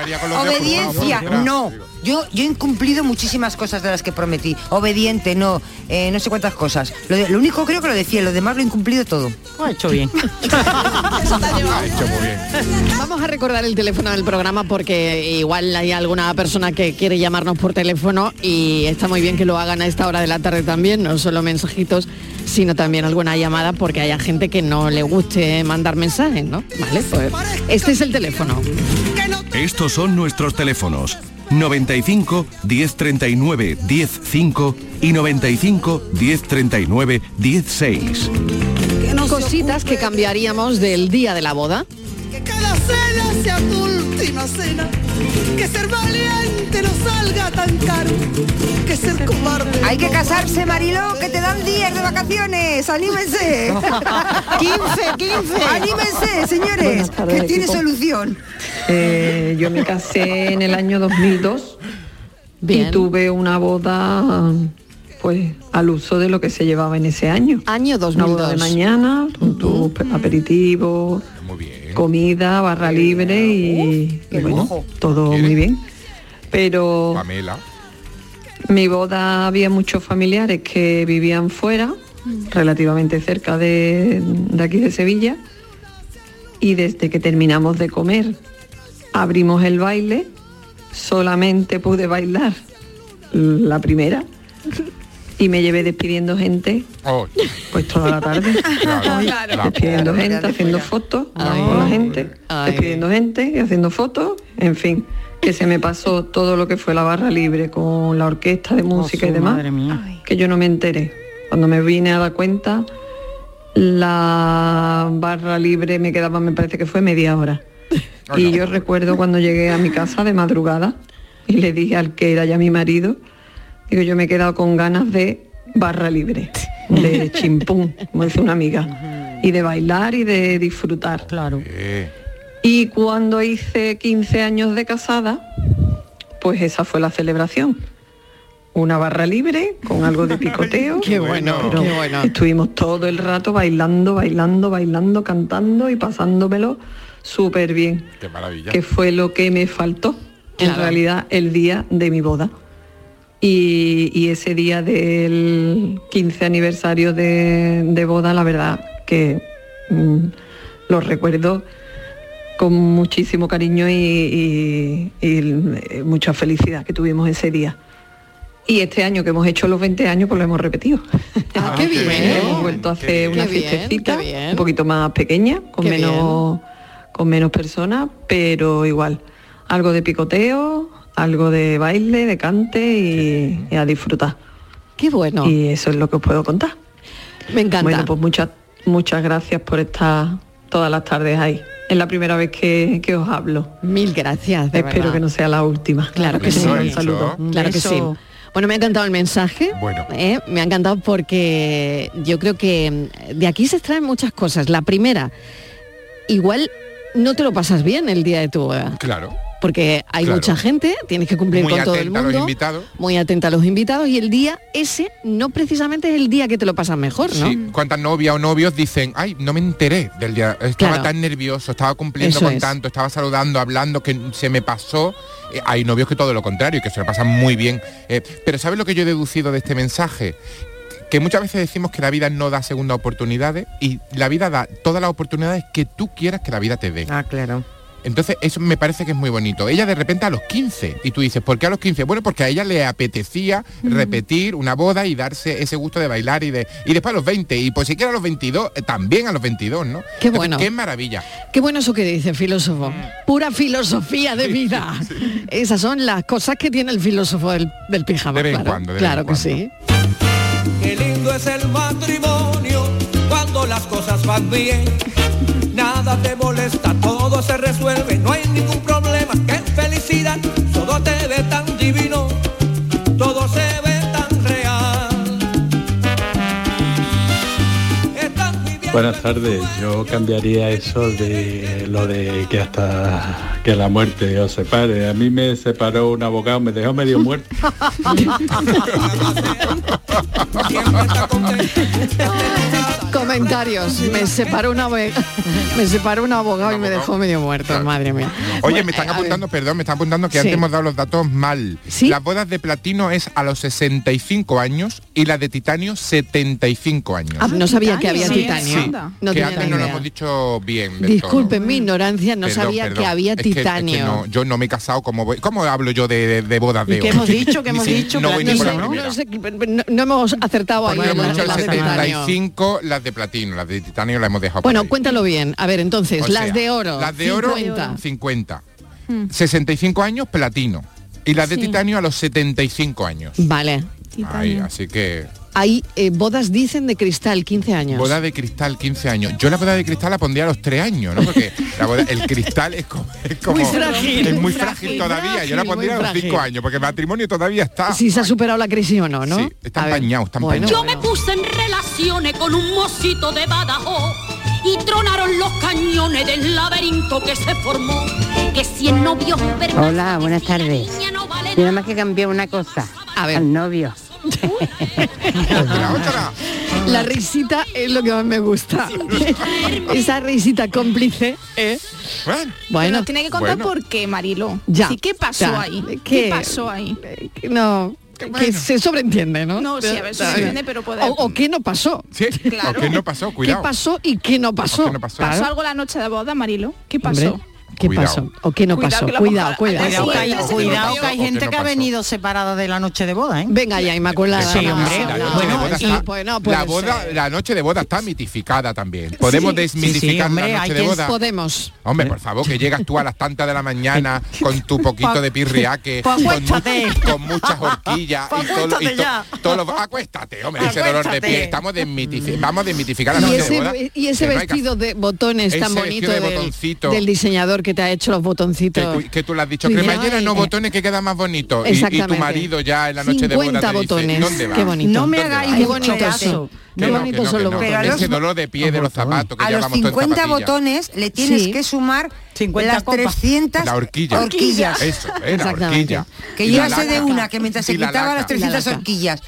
obediencia no. Yo, yo he incumplido muchísimas cosas de las que prometí. Obediente, no, eh, no sé cuántas cosas. Lo, de- lo único creo que lo decía, lo demás lo he incumplido todo. Ha hecho bien. Ha hecho muy bien. Vamos a recordar el teléfono del programa porque igual hay alguna persona que quiere llamarnos por teléfono y está muy bien que lo hagan a esta hora de la tarde también, no solo mensajitos, sino también alguna llamada porque haya gente que no le guste mandar mensajes, ¿no? Vale, pues este es el teléfono. Estos son nuestros teléfonos. 95 1039 105 y 95 1039 16. Cositas que cambiaríamos del día de la boda. Que cada cena sea tu última cena. Que ser valiente no salga tan caro. Que ser cobarde. Hay que casarse, Mariló, que te dan días de vacaciones. ¡Anímense! 15, 15. ¡Anímense, señores! Tardes, que tiene equipo. solución. Eh, yo me casé en el año 2002 Bien. y tuve una boda pues al uso de lo que se llevaba en ese año. Año Una boda de 2002. mañana, con tu pe- aperitivo, comida, barra libre y, y bueno, todo muy bien. Pero Pamela. mi boda había muchos familiares que vivían fuera, relativamente cerca de, de aquí de Sevilla, y desde que terminamos de comer abrimos el baile, solamente pude bailar la primera y me llevé despidiendo gente Oh, pues toda la tarde. Claro. Despidiendo gente, haciendo fotos con la gente, despidiendo gente y haciendo fotos, en fin, que se me pasó todo lo que fue la barra libre con la orquesta de música y su demás, madre mía. que yo no me enteré. Cuando me vine a dar cuenta, la barra libre me quedaba, me parece que fue media hora. Y yo recuerdo cuando llegué a mi casa de madrugada y le dije al que era ya mi marido, digo, yo me he quedado con ganas de barra libre, de chimpún, como dice una amiga, y de bailar y de disfrutar. Claro. Y cuando hice 15 años de casada, pues esa fue la celebración. Una barra libre con algo de picoteo. Qué bueno, pero qué bueno. Estuvimos todo el rato bailando, bailando, bailando, cantando y pasándomelo súper bien Qué maravilla. que fue lo que me faltó en realidad el día de mi boda. Y, y ese día del 15 aniversario de, de boda, la verdad que mm, lo recuerdo con muchísimo cariño y, y- y, eh, mucha felicidad que tuvimos ese día. Y este año que hemos hecho los 20 años, pues lo hemos repetido. Ah, qué bien. hemos vuelto a hacer una bien, fiestecita un poquito más pequeña, con Qué menos, con menos personas, pero igual. Algo de picoteo, algo de baile, de cante y, y a disfrutar. Qué bueno. Y eso es lo que os puedo contar. Me encanta. Bueno, pues muchas, muchas gracias por estar todas las tardes ahí. Es la primera vez que, que os hablo. Mil gracias. de Espero verdad. que no sea la última. Claro que sí. Un saludo. Claro que sí. Bueno, me ha encantado el mensaje. Bueno. ¿eh? Me ha encantado porque yo creo que mm, de aquí se extraen muchas cosas. La primera, igual no te lo pasas bien el día de tu boda. Claro. Porque hay Claro. mucha gente, tienes que cumplir Muy con todo el atenta a los mundo. invitados. Muy atenta a los invitados y el día ese no precisamente es el día que te lo pasas mejor, ¿no? Sí, cuántas novias o novios dicen, ay, no me enteré del día, estaba Claro. tan nervioso, estaba cumpliendo Eso con es. tanto, estaba saludando, hablando, que se me pasó. Eh, hay novios que todo lo contrario, que se lo pasan muy bien. Eh, pero ¿sabes lo que yo he deducido de este mensaje? Que muchas veces decimos que la vida no da segunda oportunidades y la vida da todas las oportunidades que tú quieras que la vida te dé. Ah, claro. Entonces eso me parece que es muy bonito. Ella de repente a los 15 y tú dices, ¿por qué a los 15? Bueno, porque a ella le apetecía repetir una boda y darse ese gusto de bailar y de y después a los 20 y pues siquiera a los 22, eh, también a los 22, ¿no? Qué Entonces, bueno. Qué maravilla. Qué bueno eso que dice, filósofo. Pura filosofía de vida. Esas son las cosas que tiene el filósofo del, del pijama. De vez en claro. cuando, de vez claro en que cuando. sí. Qué lindo es el matrimonio cuando las cosas van bien. Nada te molesta, todo se resuelve, no hay ningún problema. Qué felicidad, Buenas tardes, yo cambiaría eso de lo de que hasta que la muerte os separe. A mí me separó un abogado, me dejó medio muerto. Comentarios. Me separó una me separó un abogado y me dejó medio muerto, madre mía. Oye, me están apuntando, perdón, me están apuntando que Sí. antes hemos dado los datos mal. Las bodas de platino es a los 65 años y la de titanio 75 años. Ah, no sabía que había Sí, titanio. sí, No que antes no lo hemos dicho bien. todo. Disculpen mi ignorancia, no Perdón, sabía perdón. que había Es que- es que titanio. no, yo no me he casado, ¿cómo, voy, ¿cómo hablo yo de, de- de bodas de ¿Y qué hemos dicho? ¿Qué Ni hemos si- dicho? No ni No por la sé, primera. no sé, no- no hemos acertado ahí hemos la, dicho en el la de titanio. 75 las de platino, las de titanio las hemos dejado por Bueno, cuéntalo bien. A ver, entonces, O las sea, de oro. Las de oro 50. 50. Mm. 65 años platino. Y las de Sí. titanio a los 75 años. Vale. Ahí, así que hay eh, bodas, dicen, de cristal, 15 años. Boda de cristal, 15 años. Yo la boda de cristal la pondría a los 3 años, ¿no? Porque la boda- el cristal es como, es como- Muy frágil. es muy frágil, frágil, todavía. Yo la frágil, pondría a los 5 frágil. años, porque el matrimonio todavía está. Si se ha superado la crisis o no, ¿no? Sí, están A ver, bañados, están bueno, Yo me puse en relaciones con un mocito de Badajoz y tronaron los cañones del laberinto que se formó. Que si el novio Hola, buenas tardes. Yo nada más que cambié una cosa. Al novio. La risita es lo que más me gusta. Esa risita cómplice. ¿eh? Bueno, tiene que contar por qué, Marilo. Ya. Sí, ¿qué pasó Ya. ahí? ¿Qué? ¿Qué pasó ahí? No, que se sobreentiende, ¿no? No, sí, a ver, sobreentiende, pero puede- O, o qué no pasó. Sí, Claro. o qué no pasó, cuidado. ¿Qué pasó y qué no pasó? qué no pasó. Claro. ¿Pasó algo la noche de boda, Marilo? ¿Qué Hombre, pasó? ¿Qué Cuidado. pasó? ¿O qué no Cuidado, pasó? Cuidado, cuidado. Cuidado, que hay, cuidado que gente no que ha venido separada de la noche de boda, ¿eh? Venga ya, Inmaculada. Sí, hombre. La noche Bueno, de boda y- está- bueno, puede la boda, la noche de boda está mitificada también. Podemos Sí. desmitificar Sí, sí, hombre, la noche de boda. Podemos. Hombre, por favor, que llegas tú a las tantas de la mañana con tu poquito de pirriaque, Pues con, mu- acuéstate. con muchas horquillas Pues y todo, y acuéstate to- ya. todos los- acuéstate, hombre, ese dolor de Acuéstate. pie. Estamos desmitifi- vamos a desmitificar la Y noche de ese, boda. y ese vestido de botones tan bonito del, botoncito. Diseñador que te ha hecho los que botoncitos. tú, que tú le has dicho, cremallera "Ay, no eh". botones que queda más bonito. Y- Y, tu Exactamente. marido ya en la noche de boda 50 te dice, botones. ¿dónde va? Qué bonito. No me ¿Dónde hagáis? Qué bonito. Que no, que no, que no. Botones. Ese dolor de pie de los zapatos que A los llevamos todos en 50 zapatillas. botones le tienes Sí. que sumar 50 las copas. 300 La horquilla. horquillas. Eso, era Exactamente. horquilla. Que yo sé de una que mientras se la quitaba las 300 laca. horquillas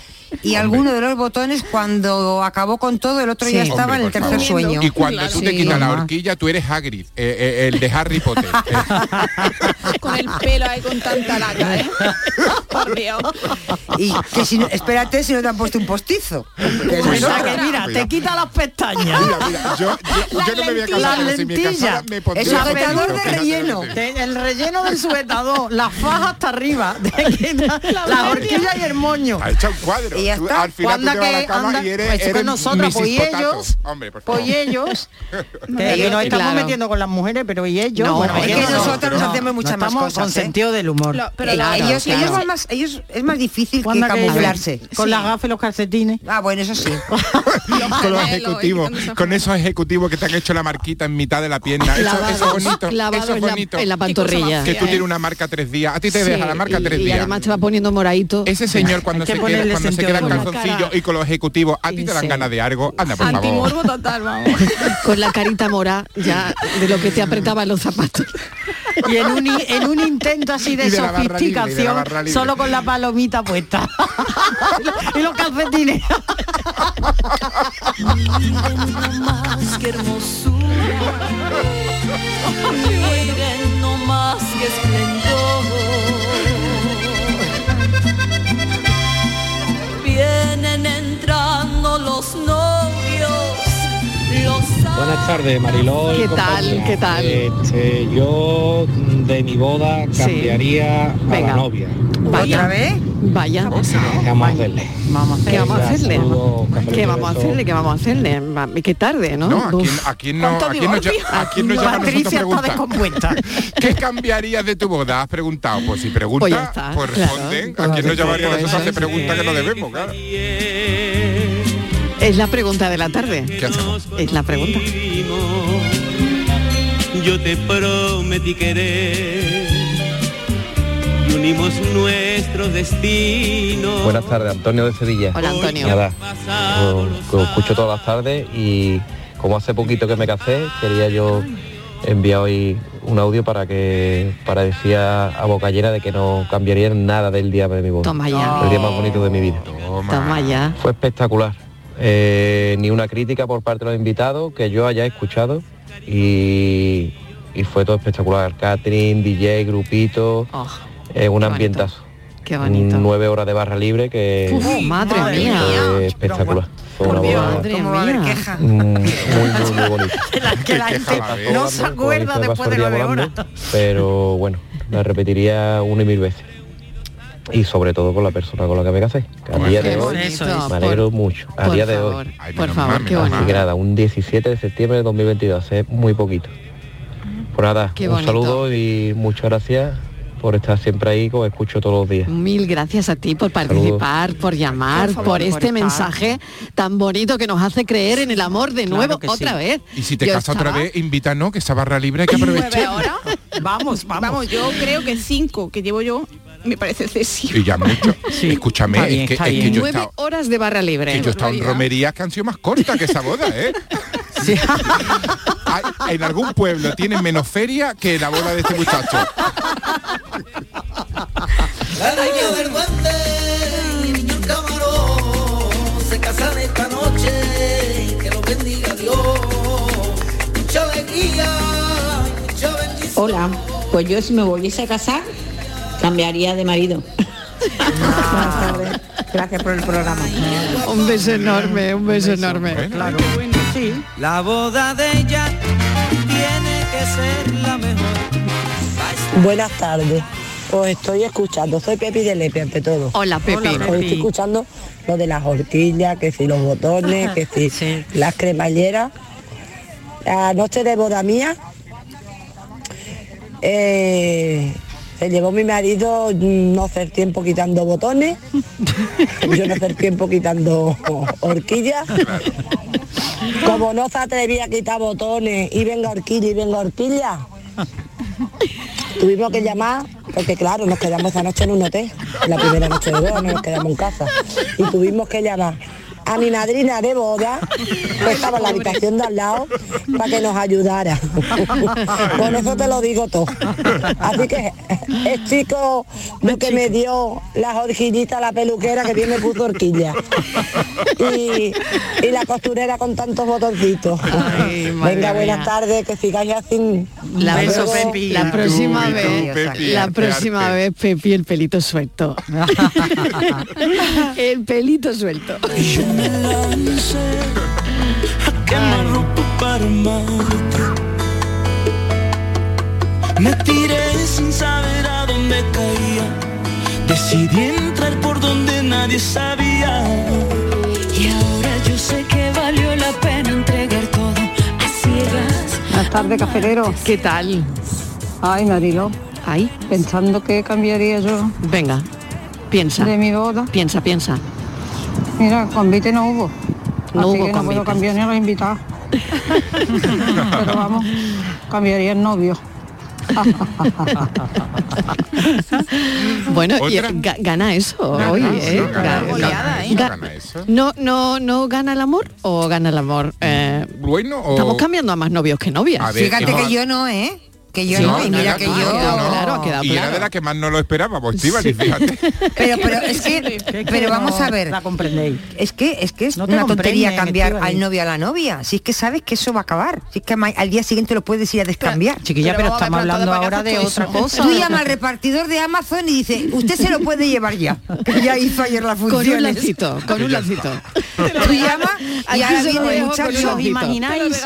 y alguno de los botones cuando acabó con todo el otro ya estaba en el tercer favor. sueño. Y cuando tú te Sí. quitas la horquilla, tú eres Hagrid, eh, eh, el de Harry Potter. Eh, Con el pelo ahí con tanta laca, ¿eh? Por Dios. Y que si no- espérate si no te han puesto un postizo. Que esa es O sea, que mira, te quita las pestañas. mira, mira, yo, yo, yo no me voy a casar, Las pero si me lentillas. casara me pondría El sujetador de relleno. El relleno del sujetador, la faja hasta arriba, te quita las horquillas y el moño. Ha hecho un cuadro. Y ya está. al final Anda tú te vas a la cama anda, y eres, pues que eres nosotras, pues, y ellos, Hombre, por favor. Pues y ellos, que aquí nos estamos Claro. metiendo con las mujeres, pero y ellos, No, bueno, es que no, nosotras nos no, hacemos muchas no más estamos cosas, con ¿eh? sentido del humor. Lo- pero Eh, la- ellos, claro. ellos van más, ellos es más difícil que camuflarse. Con Sí. las gafas y los calcetines. Ah, bueno, eso sí. con los ejecutivos, y con esos ejecutivos que te han hecho la marquita en mitad de la pierna. Eso, es bonito. Eso es en la- bonito. en la pantorrilla. Que tú ¿eh? tienes una marca tres días. A ti te deja la marca y- tres y días. además te va poniendo moradito. Ese señor cuando se queda, humor. calzoncillo y con los ejecutivos, a ti te dan ganas de algo. Anda, por favor. Antimorbo total, vamos. Con la carita morada ya de lo que te apretaba los zapatos. Y en un, i- en un intento así de, libre, sofisticación, solo con la palomita puesta. y los calcetines. Miren más que hermosura, miren no más que esplendor. Vienen entrando los novios, Buenas tardes, Mariló. ¿Qué tal? ¿Qué tal? Este, yo de mi boda Sí. cambiaría a Venga. la novia. Vaya. ¿Otra vez? Vaya. Vamos a hacerle. Vamos a ¿Qué vamos a hacerle? ¿Qué vamos a hacerle? ¿Qué vamos a hacerle? Qué tarde, ¿no? No, aquí, aquí no, ¿Cuánto aquí no, aquí no a Patricia está descompuesta. ¿Qué cambiaría de tu boda? Has preguntado. Pues si pregunta, Pues pues, responden. ¿A quién nos llamaría a Pues nosotros? eso Hace preguntas que no debemos, claro. Es la pregunta de la tarde. ¿Qué hacemos? Es la pregunta. Yo te prometí querer y unimos nuestros destinos. Buenas tardes, Antonio de Sevilla. Hola, Antonio. Nada, escucho todas las tardes y como hace poquito que me casé, quería yo enviar hoy un audio para que para decir a, a boca llena de que no cambiaría nada del día de mi boda. Toma ya. El día más bonito de mi vida. Toma ya. Fue espectacular. Eh, ni una crítica por parte de los invitados que yo haya escuchado y, y fue todo espectacular. Catherine, DJ, grupito, Oh, eh, un ambientazo. Qué bonito. Nueve horas de barra libre que Uf, madre mía. fue espectacular. Fue una boda Madre ¿Cómo va a haber mía. queja? mm, muy, muy, muy bonita. que la gente no se acuerda después de nueve horas. Pero bueno, la repetiría una y mil veces. Y sobre todo con la persona con la que me casé. Que a día de hoy. Eso es. me alegro mucho. A Por día de favor, hoy. Ay, por favor, qué bonito. que nada, un 17 de septiembre de 2022, hace muy poquito. Pues nada, Qué un bonito. saludo y muchas gracias por estar siempre ahí, que os escucho todos los días. Mil gracias a ti por participar, por llamar, Por por, este por mensaje tan bonito que nos hace creer en el amor de nuevo otra vez. Y si te Yo casas otra vez, invítanos, que esa barra libre hay que aprovechar. ahora? Vamos, vamos. Vamos, yo creo que cinco que llevo yo me parece excesivo. Y ya mucho. Escúchame, Está bien, es que, está es que bien. yo he Nueve estado, horas de barra libre. que yo he estado en romerías que han sido más cortas que esa boda, ¿eh? Hay- en algún pueblo tienen menos feria que la boda de este muchacho. La del niño el camarón se casan esta noche, que los bendiga Dios. Mucha alegría, y mucha bendición. Hola, pues yo si me volviese a casar, cambiaría de marido. Gracias por el programa. Un beso enorme, un beso enorme. Claro. Sí. La boda de ella tiene que ser la mejor. Buenas tardes. Os estoy escuchando. Soy Pepi de Lepe, ante todo. Hola, Pepi. Hola, Os estoy escuchando lo de las horquillas, que si los botones, que si las cremalleras. La noche de boda mía, eh, se llevó mi marido no hacer tiempo quitando botones, yo no hacer tiempo quitando horquillas. Como no se atrevía a quitar botones y venga horquilla y venga horquilla, tuvimos que llamar, porque claro, nos quedamos esa noche en un hotel, la primera noche de boda, no nos quedamos en casa, y tuvimos que llamar a mi madrina de boda, que estaba en la habitación de al lado, para que nos ayudara. Con eso te lo digo todo. Así que el chico lo que me dio las horquillitas, la peluquera que bien me puso horquilla. Y, y la costurera con tantos botoncitos. Venga, buenas tardes, que sigáis así. La, la próxima Tú, y tú, vez, Pepi, la próxima arte. vez, Pepi, el pelito suelto. el pelito suelto. Quemar ropa para amarte. Me tiré sin saber a dónde caía. Decidí entrar por donde nadie sabía. Y ahora yo sé que valió la pena entregar todo a ciegas. Buenas tardes, cafelero. ¿Qué tal? Ay, Marilo. Ay. Pensando que cambiaría yo. Venga, piensa. De mi boda. Piensa, piensa. Mira, convite no hubo. No así hubo que no puedo cambiar ni a los invitados. Pero vamos, cambiaría el novio. Bueno, y gana eso hoy, ¿eh? No, no, no gana el amor o gana el amor. Eh, Bueno, o... Estamos cambiando a más novios que novias. Ver, Fíjate que yo no, ¿eh? Que yo Sí, no, y no, mira no, que no, yo... ha quedado claro, ha quedado y era de la que más no lo esperábamos, Estíbaliz, fíjate. Pero, pero es que, pero vamos a ver. La comprendéis. Es que es que es No una tontería cambiar al novio a la novia. Si es que sabes que eso va a acabar. Si es que al día siguiente lo puedes ir a descambiar. Chiquilla, pero, estamos hablando ahora de otra cosa. Tú llamas al repartidor de Amazon y dice, usted se lo puede llevar ya. Que ya hizo ayer la Con función. un lacito, con un lacito. Tú llamas y ahora viene el con muchacho. ¿Os imagináis,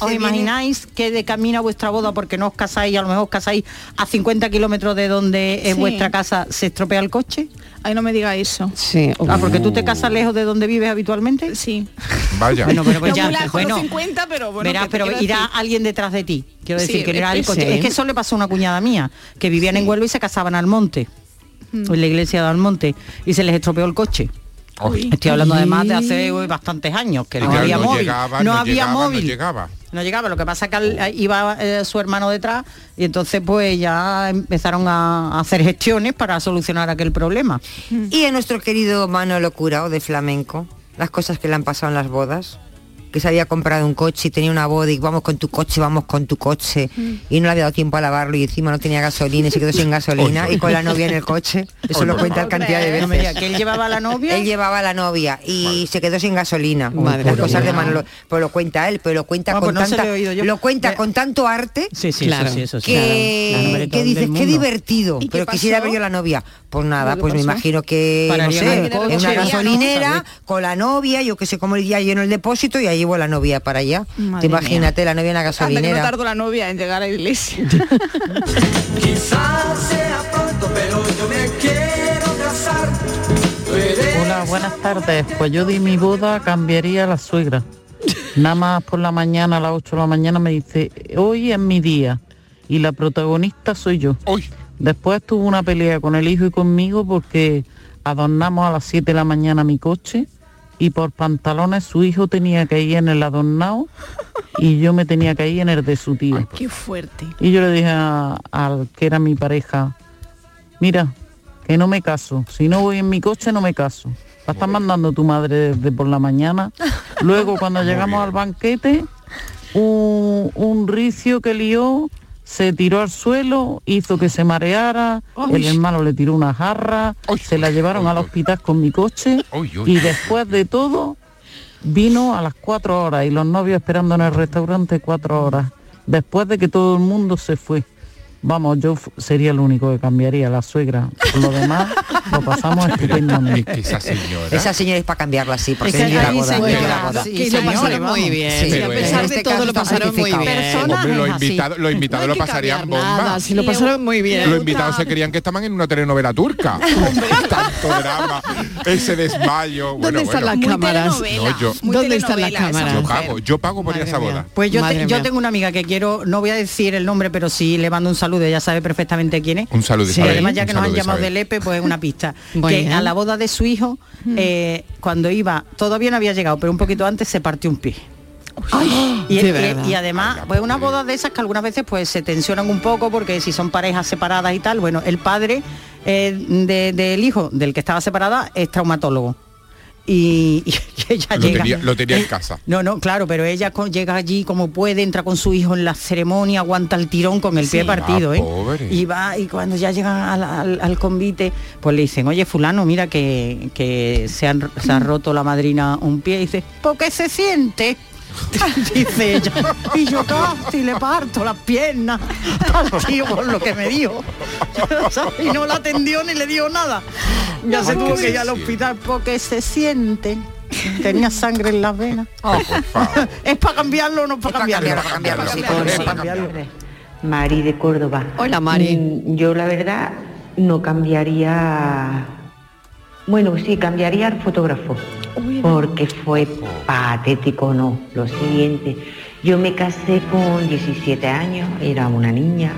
os imagináis que de camino a vuestra boda, porque no os casáis, a lo mejor os casáis a 50 kilómetros de donde es Sí. vuestra casa, se estropea el coche? Ay, no me diga eso. Sí. Ah, porque tú te casas lejos de donde vives habitualmente. Sí. Vaya. Bueno, pero pues No ya, bueno, los 50, pero bueno. verás, ¿qué te pero irá decir? alguien detrás de ti. Quiero Sí, decir que no era el es- coche. sí. Es que eso le pasó a una cuñada mía, que vivían en Huelva y se casaban al monte, Mm. en la iglesia de Almonte, y se les estropeó el coche. Uy. Estoy hablando además de hace uy, bastantes años, que Y no claro, había móvil. llegaba, no, había llegaba, móvil. No llegaba. No llegaba, lo que pasa es que al- iba eh, su hermano detrás y entonces pues ya empezaron a, a hacer gestiones para solucionar aquel problema. Y a nuestro querido Manolo Curao de Flamenco, las cosas que le han pasado en las bodas, que se había comprado un coche y tenía una boda y vamos con tu coche, vamos con tu coche, y no le había dado tiempo a lavarlo y encima no tenía gasolina y se quedó sin gasolina y con la novia en el coche. Eso lo cuenta favor. cantidad de No veces. que él llevaba a la novia. Él llevaba a la novia y se quedó sin gasolina. Madre Las cosas mía. de Manolo. Pues lo cuenta él, pero lo cuenta con pues no tanta, lo yo. cuenta con tanto arte Sí, sí, Claro, eso sí, eso sí. que, Claro, que dices, qué divertido, ¿Y qué pero quisiera ver yo la novia. Pues nada, ¿Pero pues me imagino que, no sé, en una ¿no? gasolinera, con la novia, yo que sé cómo ya lleno el depósito y ahí llevo la novia para allá. Madre Te imagínate la novia en la Anda, que no gasolinera. tardó la novia en llegar a la iglesia. Quizás sea pronto, pero yo me quiero casar. Hola, buenas tardes. Pues yo de mi boda cambiaría a la suegra. Nada más por la mañana, a las 8 de la mañana, me dice, hoy es mi día. Y la protagonista soy yo. Uy. Después tuvo una pelea con el hijo y conmigo porque adornamos a las 7 de la mañana mi coche y por pantalones su hijo tenía que ir en el adornado y yo me tenía que ir en el de su tío. Qué fuerte. Y yo le dije al que era mi pareja, mira, que no me caso. Si no voy en mi coche, no me caso. La estás mandando tu madre desde por la mañana. Luego, cuando llegamos al banquete, un, un ricio que lió, se tiró al suelo, hizo que se mareara, el hermano le tiró una jarra, se la llevaron al hospital con mi coche y después de todo vino a las cuatro horas y los novios esperando en el restaurante cuatro horas, después de que todo el mundo se fue. Vamos, yo sería el único que cambiaría la suegra. Por lo demás, lo pasamos estupendamente. esa señora. Esa señora es para cambiarla así, porque Es que es la boda. es boda. que lo pasaron muy bien. Sí, Sí, a pesar de todo lo pasaron muy bien. Hombre, los invitados, los invitados lo pasarían bomba. nada, si lo pasaron muy bien. Los invitados se creían que estaban en una telenovela turca. Tanto drama, ese desmayo. ¿Dónde bueno, están bueno. las cámaras? No, yo, ¿Dónde están las cámaras? yo pago, yo pago por ir a esa boda. Pues yo, tengo una amiga que quiero, no voy a decir el nombre, pero sí le mando un saludo, ella sabe perfectamente quién es. Un saludo, Sí, además ya que nos han llamado Isabel. del EPE, pues es una pista. Que a la boda de su hijo, eh, cuando iba, todavía no había llegado, pero un poquito antes se partió un pie. y, además, pues una boda de esas que algunas veces pues se tensionan un poco porque si son parejas separadas y tal, bueno, el padre eh, de- del hijo del que estaba separada es traumatólogo. Y, y ella Lo llega. tenía, lo tenía en casa. No, no, claro, pero ella con- llega allí como puede, entra con su hijo en la ceremonia, aguanta el tirón con el pie partido, Ah, ¿eh? pobre. Y va, y cuando ya llegan al, al- al convite, pues le dicen, oye fulano, mira que, que se, han- se ha roto la madrina un pie, y dice, ¿por qué se siente? dice ella. Y yo casi le parto las piernas al tío por lo que me dijo. y no la atendió ni le dio nada. Ya se tuvo que ir al hospital porque se siente. Tenía sangre en las venas. ¿Es para cambiarlo o no para cambiarlo? para cambiarlo, sí, sí. para cambiarlo. Mari de Córdoba. Hola, Mari. Mm, Yo la verdad no cambiaría. Bueno, sí, cambiaría al fotógrafo. Porque fue patético, no. Lo siguiente, yo me casé con 17 años, era una niña.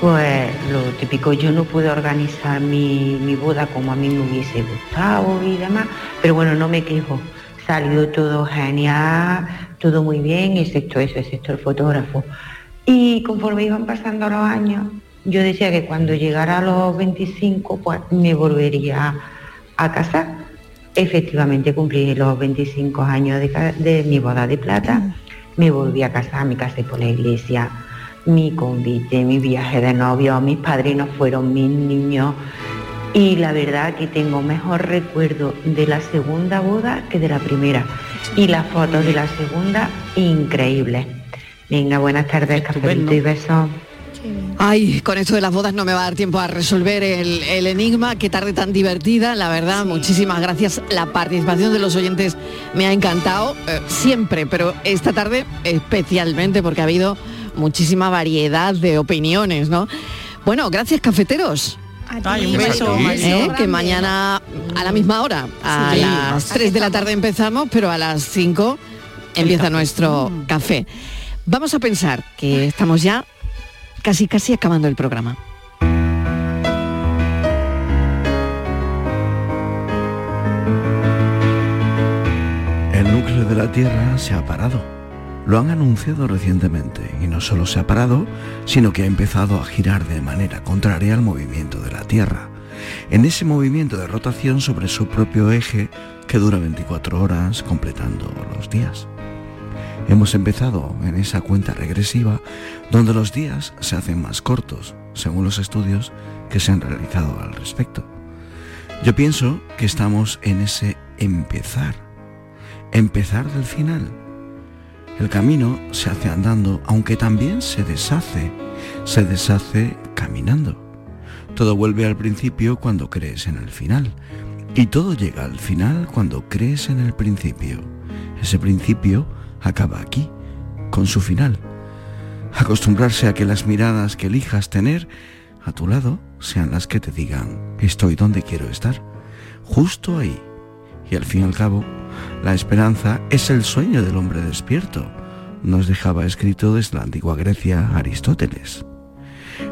Pues lo típico, yo no pude organizar mi, mi boda como a mí me hubiese gustado y demás, pero bueno, no me quejo. Salió todo genial, todo muy bien, excepto eso, excepto el fotógrafo. Y conforme iban pasando los años, yo decía que cuando llegara a los 25, pues me volvería a casar. Efectivamente cumplí los 25 años de, mi boda de plata, me volví a casar, me casé por la iglesia, mi convite, mi viaje de novio, mis padrinos fueron mis niños. Y la verdad que tengo mejor recuerdo de la segunda boda que de la primera. Y las fotos de la segunda increíbles. Venga, buenas tardes, cafelito y besos. Ay, con esto de las bodas no me va a dar tiempo a resolver el, el enigma. Qué tarde tan divertida, la verdad. Muchísimas gracias. La participación de los oyentes me ha encantado eh, siempre, pero esta tarde especialmente porque ha habido muchísima variedad de opiniones, ¿no? Bueno, gracias cafeteros. Ay, un beso, Eh, que mañana a la misma hora, a Sí. las 3 de la tarde empezamos, pero a las 5 empieza nuestro café. Vamos a pensar que estamos ya casi casi acabando el programa. El núcleo de la Tierra se ha parado. Lo han anunciado recientemente y no solo se ha parado, sino que ha empezado a girar de manera contraria al movimiento de la Tierra. En ese movimiento de rotación sobre su propio eje que dura 24 horas completando los días. Hemos empezado en esa cuenta regresiva donde los días se hacen más cortos, según los estudios que se han realizado al respecto. Yo pienso que estamos en ese empezar, empezar del final. El camino se hace andando, aunque también se deshace, se deshace caminando. Todo vuelve al principio cuando crees en el final, y todo llega al final cuando crees en el principio. Ese principio acaba aquí, con su final. Acostumbrarse a que las miradas que elijas tener a tu lado sean las que te digan, estoy donde quiero estar, justo ahí. Y al fin y al cabo, la esperanza es el sueño del hombre despierto, nos dejaba escrito desde la antigua Grecia Aristóteles.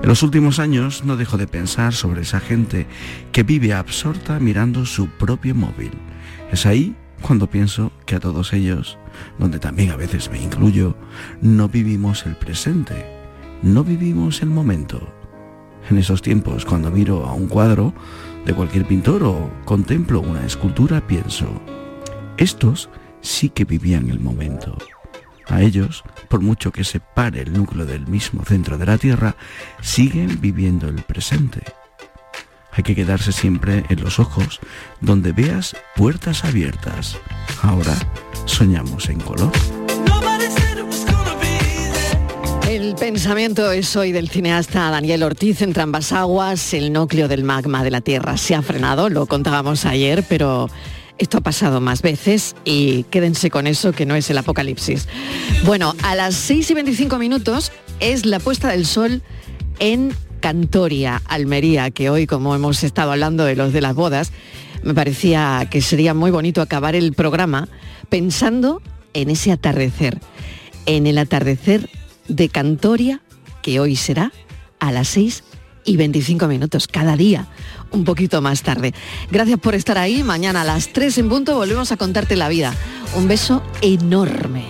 En los últimos años no dejo de pensar sobre esa gente que vive absorta mirando su propio móvil. Es ahí cuando pienso que a todos ellos, donde también a veces me incluyo, no vivimos el presente, no vivimos el momento. En esos tiempos, cuando miro a un cuadro de cualquier pintor o contemplo una escultura, pienso, estos sí que vivían el momento. A ellos, por mucho que se pare el núcleo del mismo centro de la Tierra, siguen viviendo el presente. Hay que quedarse siempre en los ojos, donde veas puertas abiertas. Ahora soñamos en color. El pensamiento es hoy del cineasta Daniel Ortiz entre ambas aguas. El núcleo del magma de la Tierra se ha frenado, lo contábamos ayer, pero esto ha pasado más veces y quédense con eso que no es el apocalipsis. Bueno, a las 6 y 25 minutos es la puesta del sol en Cantoria, Almería, que hoy como hemos estado hablando de los de las bodas, me parecía que sería muy bonito acabar el programa pensando en ese atardecer, en el atardecer de Cantoria, que hoy será a las 6 y 25 minutos cada día, un poquito más tarde. Gracias por estar ahí. Mañana a las 3 en punto volvemos a contarte la vida. Un beso enorme.